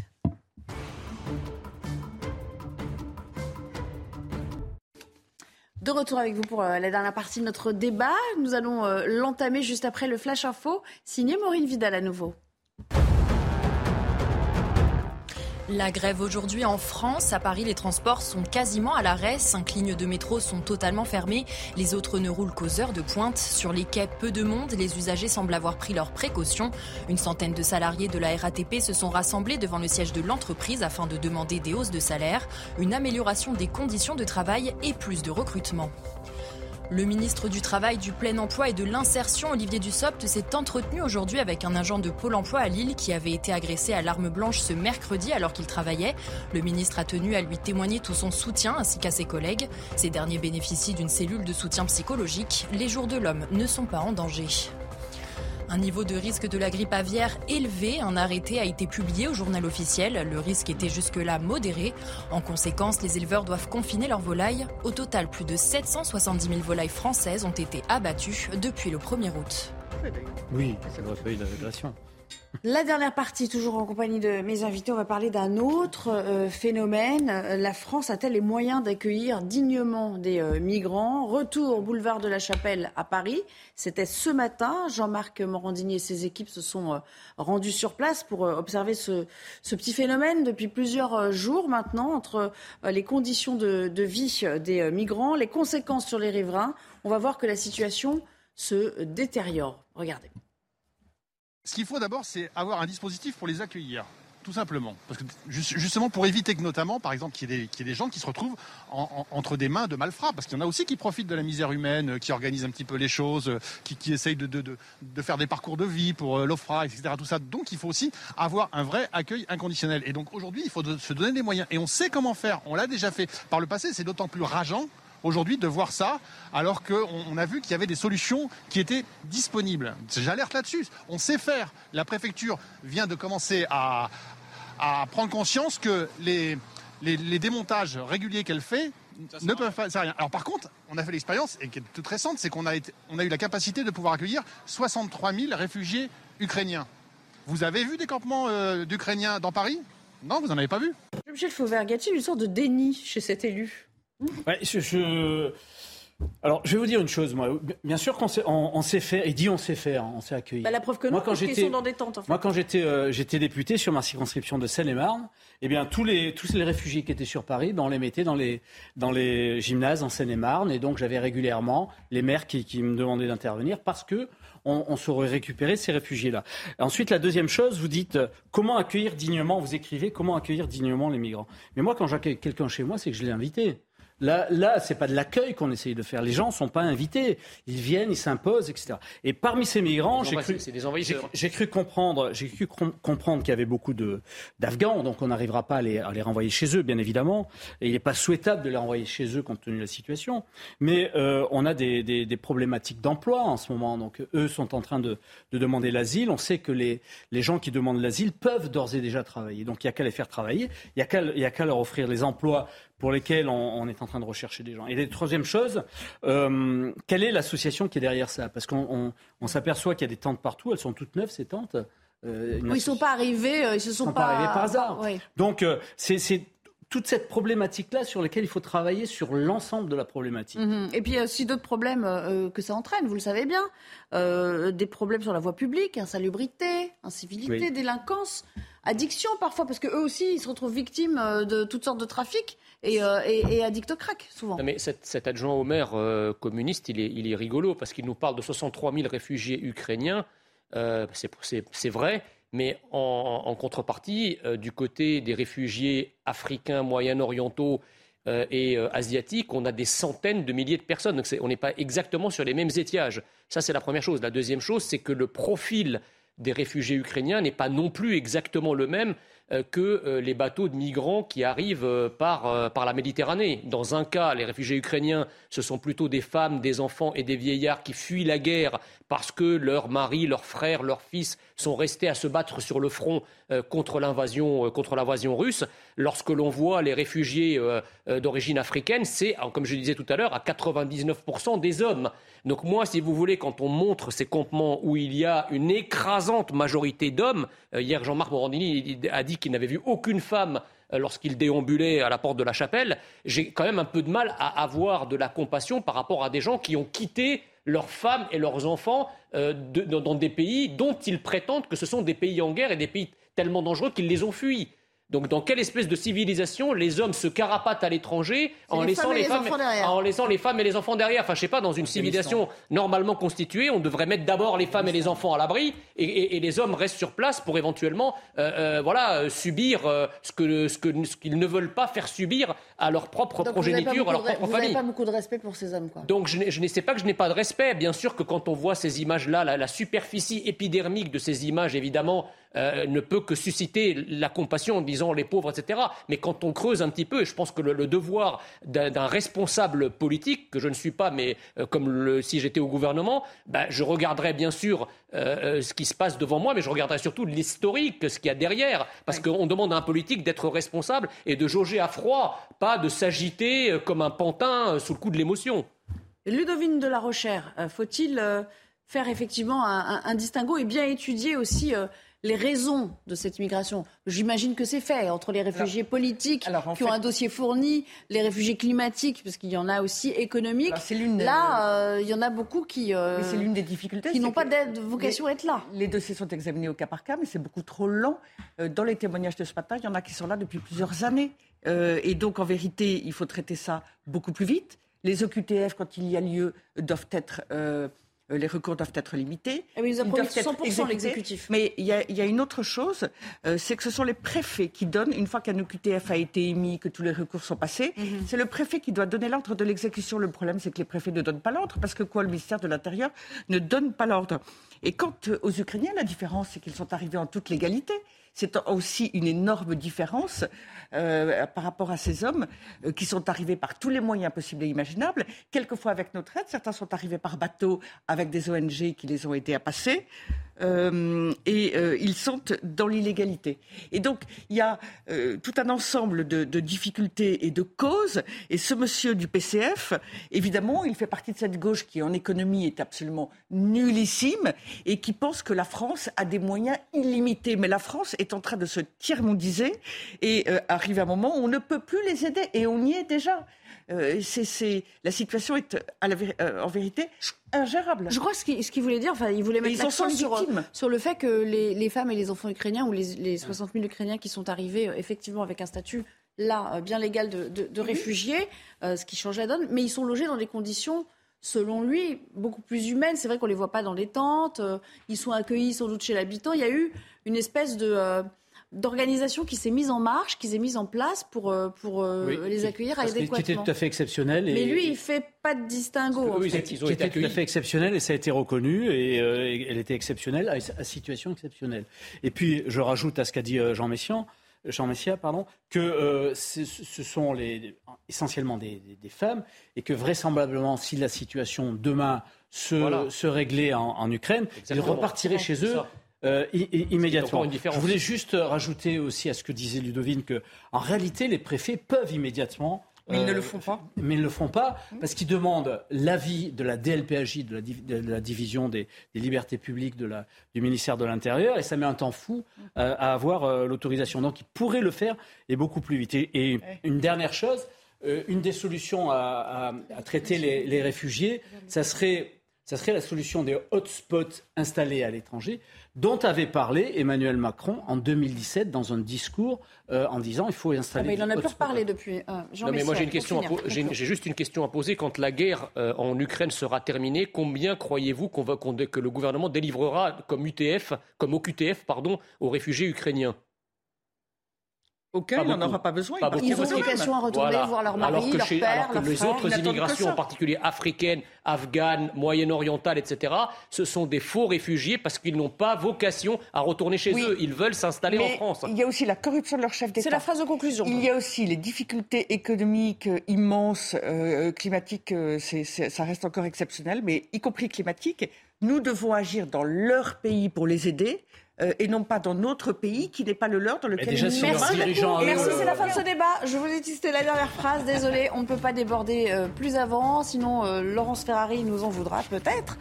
De retour avec vous pour euh, la dernière partie de notre débat. Nous allons euh, l'entamer juste après le Flash Info, signé Maureen Vidal à nouveau.
La grève aujourd'hui en France. À Paris, les transports sont quasiment à l'arrêt. Cinq lignes de métro sont totalement fermées. Les autres ne roulent qu'aux heures de pointe. Sur les quais, peu de monde. Les usagers semblent avoir pris leurs précautions. Une centaine de salariés de la RATP se sont rassemblés devant le siège de l'entreprise afin de demander des hausses de salaire, une amélioration des conditions de travail et plus de recrutement. Le ministre du Travail, du Plein Emploi et de l'Insertion, Olivier Dussopt, s'est entretenu aujourd'hui avec un agent de Pôle Emploi à Lille qui avait été agressé à l'arme blanche ce mercredi alors qu'il travaillait. Le ministre a tenu à lui témoigner tout son soutien ainsi qu'à ses collègues. Ces derniers bénéficient d'une cellule de soutien psychologique. Les jours de l'homme ne sont pas en danger. Un niveau de risque de la grippe aviaire élevé, un arrêté a été publié au journal officiel. Le risque était jusque-là modéré. En conséquence, les éleveurs doivent confiner leurs volailles. Au total, plus de 770 000 volailles françaises ont été abattues depuis le 1er août.
Oui, c'est le feuille de
la dernière partie, toujours en compagnie de mes invités, on va parler d'un autre euh, phénomène. La France a-t-elle les moyens d'accueillir dignement des euh, migrants? Retour au boulevard de la Chapelle à Paris. C'était ce matin. Jean-Marc Morandini et ses équipes se sont euh, rendus sur place pour observer ce, petit phénomène depuis plusieurs jours maintenant entre les conditions de, de vie des migrants, les conséquences sur les riverains. On va voir que la situation se détériore. Regardez.
Ce qu'il faut d'abord, c'est avoir un dispositif pour les accueillir tout simplement. Parce que justement pour éviter que notamment, par exemple, qu'il y, ait des gens qui se retrouvent entre des mains de malfrats, parce qu'il y en a aussi qui profitent de la misère humaine, euh, qui organisent un petit peu les choses, euh, qui, essayent de, faire des parcours de vie pour euh, l'OFRA, etc. Tout ça. Donc il faut aussi avoir un vrai accueil inconditionnel. Et donc aujourd'hui, il faut se donner des moyens. Et on sait comment faire. On l'a déjà fait par le passé. C'est d'autant plus rageant aujourd'hui de voir ça, alors qu'on a vu qu'il y avait des solutions qui étaient disponibles. J'alerte là-dessus. On sait faire. La préfecture vient de commencer à, prendre conscience que les, les, démontages réguliers qu'elle fait ne peuvent pas. rien. Alors par contre, on a fait l'expérience, et qui est toute récente, c'est qu'on a, on a eu la capacité de pouvoir accueillir 63 000 réfugiés ukrainiens. Vous avez vu des campements euh, d'Ukrainiens dans Paris? Non, vous n'en avez pas vu?
Michel Fauvert, y a-t-il une sorte de déni chez cet élu?
Ouais, je, Alors, je vais vous dire une chose, moi. Bien sûr qu'on sait, on, sait faire, et dit on sait faire, on sait accueillir.
Bah, la preuve que non, moi, quand j'étais, sont dans des tentes. En fait.
Moi, quand j'étais, euh, j'étais député sur ma circonscription de Seine-et-Marne, eh bien, tous les, tous les réfugiés qui étaient sur Paris, ben, on les mettait dans les, dans les gymnases en Seine-et-Marne, et donc j'avais régulièrement les maires qui, qui me demandaient d'intervenir parce que on, on saurait récupérer ces réfugiés-là. Ensuite, la deuxième chose, vous dites euh, comment accueillir dignement, vous écrivez comment accueillir dignement les migrants. Mais moi, quand j'accueille quelqu'un chez moi, c'est que je l'ai invité. Là, là c'est pas de l'accueil qu'on essaye de faire. Les gens ne sont pas invités. Ils viennent, ils s'imposent, etc. Et parmi ces migrants, j'ai cru, comprendre, j'ai cru comprendre qu'il y avait beaucoup d'Afghans, donc on n'arrivera pas à les, renvoyer chez eux, bien évidemment. Et il n'est pas souhaitable de les renvoyer chez eux compte tenu de la situation. Mais euh, on a des, problématiques d'emploi en ce moment. Donc eux sont en train de, demander l'asile. On sait que les, gens qui demandent l'asile peuvent d'ores et déjà travailler. Donc il n'y a qu'à les faire travailler. Il n'y a qu'à leur offrir les emplois pour lesquels on, est en train de rechercher des gens. Et la troisième chose, euh, quelle est l'association qui est derrière ça? Parce qu'on s'aperçoit qu'il y a des tentes partout, elles sont toutes neuves ces tentes.
Euh, ils ne sont pas arrivés, euh, ils se sont,
sont pas... arrivés par hasard. Donc c'est toute cette problématique-là sur laquelle il faut travailler sur l'ensemble de la problématique.
Mhm. Et puis il y a aussi d'autres problèmes que ça entraîne, vous le savez bien. des problèmes sur la voie publique, insalubrité, incivilité, délinquance, addiction parfois, parce qu'eux aussi, ils se retrouvent victimes de toutes sortes de trafics et, euh, et, addict au crack, souvent.
mais cet, adjoint au maire euh, communiste, il est, rigolo parce qu'il nous parle de 63 000 réfugiés ukrainiens. Euh, c'est vrai, mais en, contrepartie, du côté des réfugiés africains, moyen-orientaux et asiatiques, on a des centaines de milliers de personnes. Donc on n'est pas exactement sur les mêmes étiages. Ça, c'est la première chose. La deuxième chose, c'est que le profil des réfugiés ukrainiens n'est pas non plus exactement le même que les bateaux de migrants qui arrivent par, par la Méditerranée. Dans un cas, les réfugiés ukrainiens, ce sont plutôt des femmes, des enfants et des vieillards qui fuient la guerre parce que leurs maris, leurs frères, leurs fils sont restés à se battre sur le front contre l'invasion russe. Lorsque l'on voit les réfugiés d'origine africaine, c'est, comme je disais tout à l'heure, à 99% des hommes. Donc moi, si vous voulez, quand on montre ces campements où il y a une écrasante majorité d'hommes, euh, hier Jean-Marc Morandini a dit qu'il n'avait vu aucune femme euh, lorsqu'il déambulait à la porte de la chapelle, j'ai quand même un peu de mal à avoir de la compassion par rapport à des gens qui ont quitté leurs femmes et leurs enfants euh, dans des pays dont ils prétendent que ce sont des pays en guerre et des pays tellement dangereux qu'ils les ont fuis. Donc dans quelle espèce de civilisation les hommes se carapatent à l'étranger en, laissant les, femmes, en laissant les femmes et les enfants derrière? Enfin, je sais pas, dans une civilisation normalement constituée, on devrait mettre d'abord les femmes et les enfants à l'abri et, les hommes restent sur place pour éventuellement, euh, euh, voilà, euh, subir ce que ce qu'ils ne veulent pas faire subir à leur propre progéniture, à leur propre famille. Vous n'avez
pas beaucoup de respect pour ces hommes, quoi.
Donc je, ne sais pas que je n'ai pas de respect. Bien sûr que quand on voit ces images-là, la superficie épidermique de ces images, évidemment. Euh, ne peut que susciter la compassion en disant les pauvres, etc. Mais quand on creuse un petit peu, et je pense que le, devoir d'un responsable politique, que je ne suis pas, mais euh, comme si j'étais au gouvernement, ben, je regarderais bien sûr euh, ce qui se passe devant moi, mais je regarderais surtout l'historique, ce qu'il y a derrière. Parce qu'on demande à un politique d'être responsable et de jauger à froid, pas de s'agiter comme un pantin sous le coup de l'émotion.
Ludovine de la Rochère, faut-il faire effectivement un, un, distinguo et bien étudier aussi les raisons de cette immigration. J'imagine que c'est fait entre les réfugiés politiques qui ont un dossier fourni, les réfugiés climatiques, parce qu'il y en a aussi économiques. là, euh, il y en a beaucoup qui,
euh, l'une des difficultés,
qui n'ont pas de vocation à être là.
Les dossiers sont examinés au cas par cas, mais c'est beaucoup trop lent. Euh, dans les témoignages de ce matin, il y en a qui sont là depuis plusieurs années. et donc, en vérité, il faut traiter ça beaucoup plus vite. Les OQTF, quand il y a lieu, doivent être euh, les recours doivent être limités.
Ah ils, doivent 100% l'exécutif.
Mais il y, a une autre chose, euh, c'est que ce sont les préfets qui donnent, une fois qu'un OQTF a été émis, que tous les recours sont passés, mhm. c'est le préfet qui doit donner l'ordre de l'exécution. Le problème, c'est que les préfets ne donnent pas l'ordre, parce que quoi, le ministère de l'Intérieur ne donne pas l'ordre. Et quant aux Ukrainiens, la différence, c'est qu'ils sont arrivés en toute légalité. C'est aussi une énorme différence euh, par rapport à ces hommes euh, qui sont arrivés par tous les moyens possibles et imaginables, quelquefois avec notre aide. Certains sont arrivés par bateau avec des ONG qui les ont aidés à passer. Euh, et euh, ils sont dans l'illégalité. Et donc, il y a euh, tout un ensemble de, de, difficultés et de causes. Et ce monsieur du PCF, évidemment, il fait partie de cette gauche qui, en économie, est absolument nullissime et qui pense que la France a des moyens illimités. Mais la France est en train de se tiers-mondiser et arrive un moment où on ne peut plus les aider. Et on y est déjà. Euh, c'est, la situation est euh, en vérité ingérable.
Je crois ce qu'il, voulait dire, enfin, il voulait mettre l'accent sur, sur, le fait que les, femmes et les enfants ukrainiens, ou les, 60 000 Ukrainiens qui sont arrivés euh, effectivement avec un statut là bien légal de, de, réfugiés, ce qui change la donne, mais ils sont logés dans des conditions selon lui, beaucoup plus humaines. C'est vrai qu'on ne les voit pas dans les tentes, ils sont accueillis sans doute chez l'habitant. Il y a eu une espèce de, d'organisation qui s'est mise en marche, qui s'est mise en place pour, euh, pour euh, les accueillir adéquatement. Qui
était tout à fait exceptionnel.
Et... Mais lui, il fait pas de distinguo.
Oui, qui était tout à fait exceptionnel et ça a été reconnu et, euh, elle était exceptionnelle à, situation exceptionnelle. Et puis, je rajoute à ce qu'a dit Jean Messian, Jean Messia, pardon, que ce sont les, essentiellement des, femmes et que vraisemblablement, si la situation demain se, se réglait en, Ukraine, ils repartiraient chez eux euh, immédiatement. Je voulais juste rajouter aussi à ce que disait Ludovine que, en réalité, les préfets peuvent immédiatement
mais ils ne le font pas.
Euh, mais ils ne le font pas parce qu'ils demandent l'avis de la DLPAJ, de la, division des, libertés publiques de la, du ministère de l'Intérieur, et ça met un temps fou euh, à avoir l'autorisation. Donc ils pourraient le faire et beaucoup plus vite. Et, une dernière chose, une des solutions à, traiter les, les, réfugiés, ça serait, ça serait la solution des hotspots installés à l'étranger dont avait parlé Emmanuel Macron en 2017 dans un discours euh, en disant il faut installer. Ah
mais il en a plus reparlé depuis.
Euh, non, mais moi j'ai une question. J'ai juste une question à poser. Quand la guerre euh, en Ukraine sera terminée, combien croyez-vous qu'on va, que le gouvernement délivrera comme UTF, comme OQTF, pardon, aux réfugiés ukrainiens?
Auquel on n'aura pas besoin.
ils ont vocation à retourner voir leur mari, leur père,
alors que les autres immigrations, en particulier africaines, afghanes, moyen-orientales, etc., ce sont des faux réfugiés parce qu'ils n'ont pas vocation à retourner chez eux. Ils veulent s'installer en France.
Il y a aussi la corruption de leur chef d'État.
C'est la phrase de conclusion.
Il y a aussi les difficultés économiques euh, immenses, euh, climatiques, euh, ça reste encore exceptionnel, mais y compris climatiques. Nous devons agir dans leur pays pour les aider. Euh, et non pas dans notre pays qui n'est pas le leur dans lequel
Merci Merci, c'est la fin de ce débat. Je vous ai dit c'était la dernière phrase. Désolé, on ne peut pas déborder euh, plus avant, sinon euh, Laurence Ferrari nous en voudra peut-être.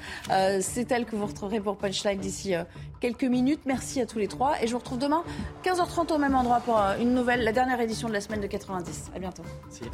c'est elle que vous retrouverez pour Punchline d'ici quelques minutes. Merci à tous les trois et je vous retrouve demain 15h30 au même endroit pour une nouvelle, la dernière édition de la semaine de 90. À bientôt. Merci.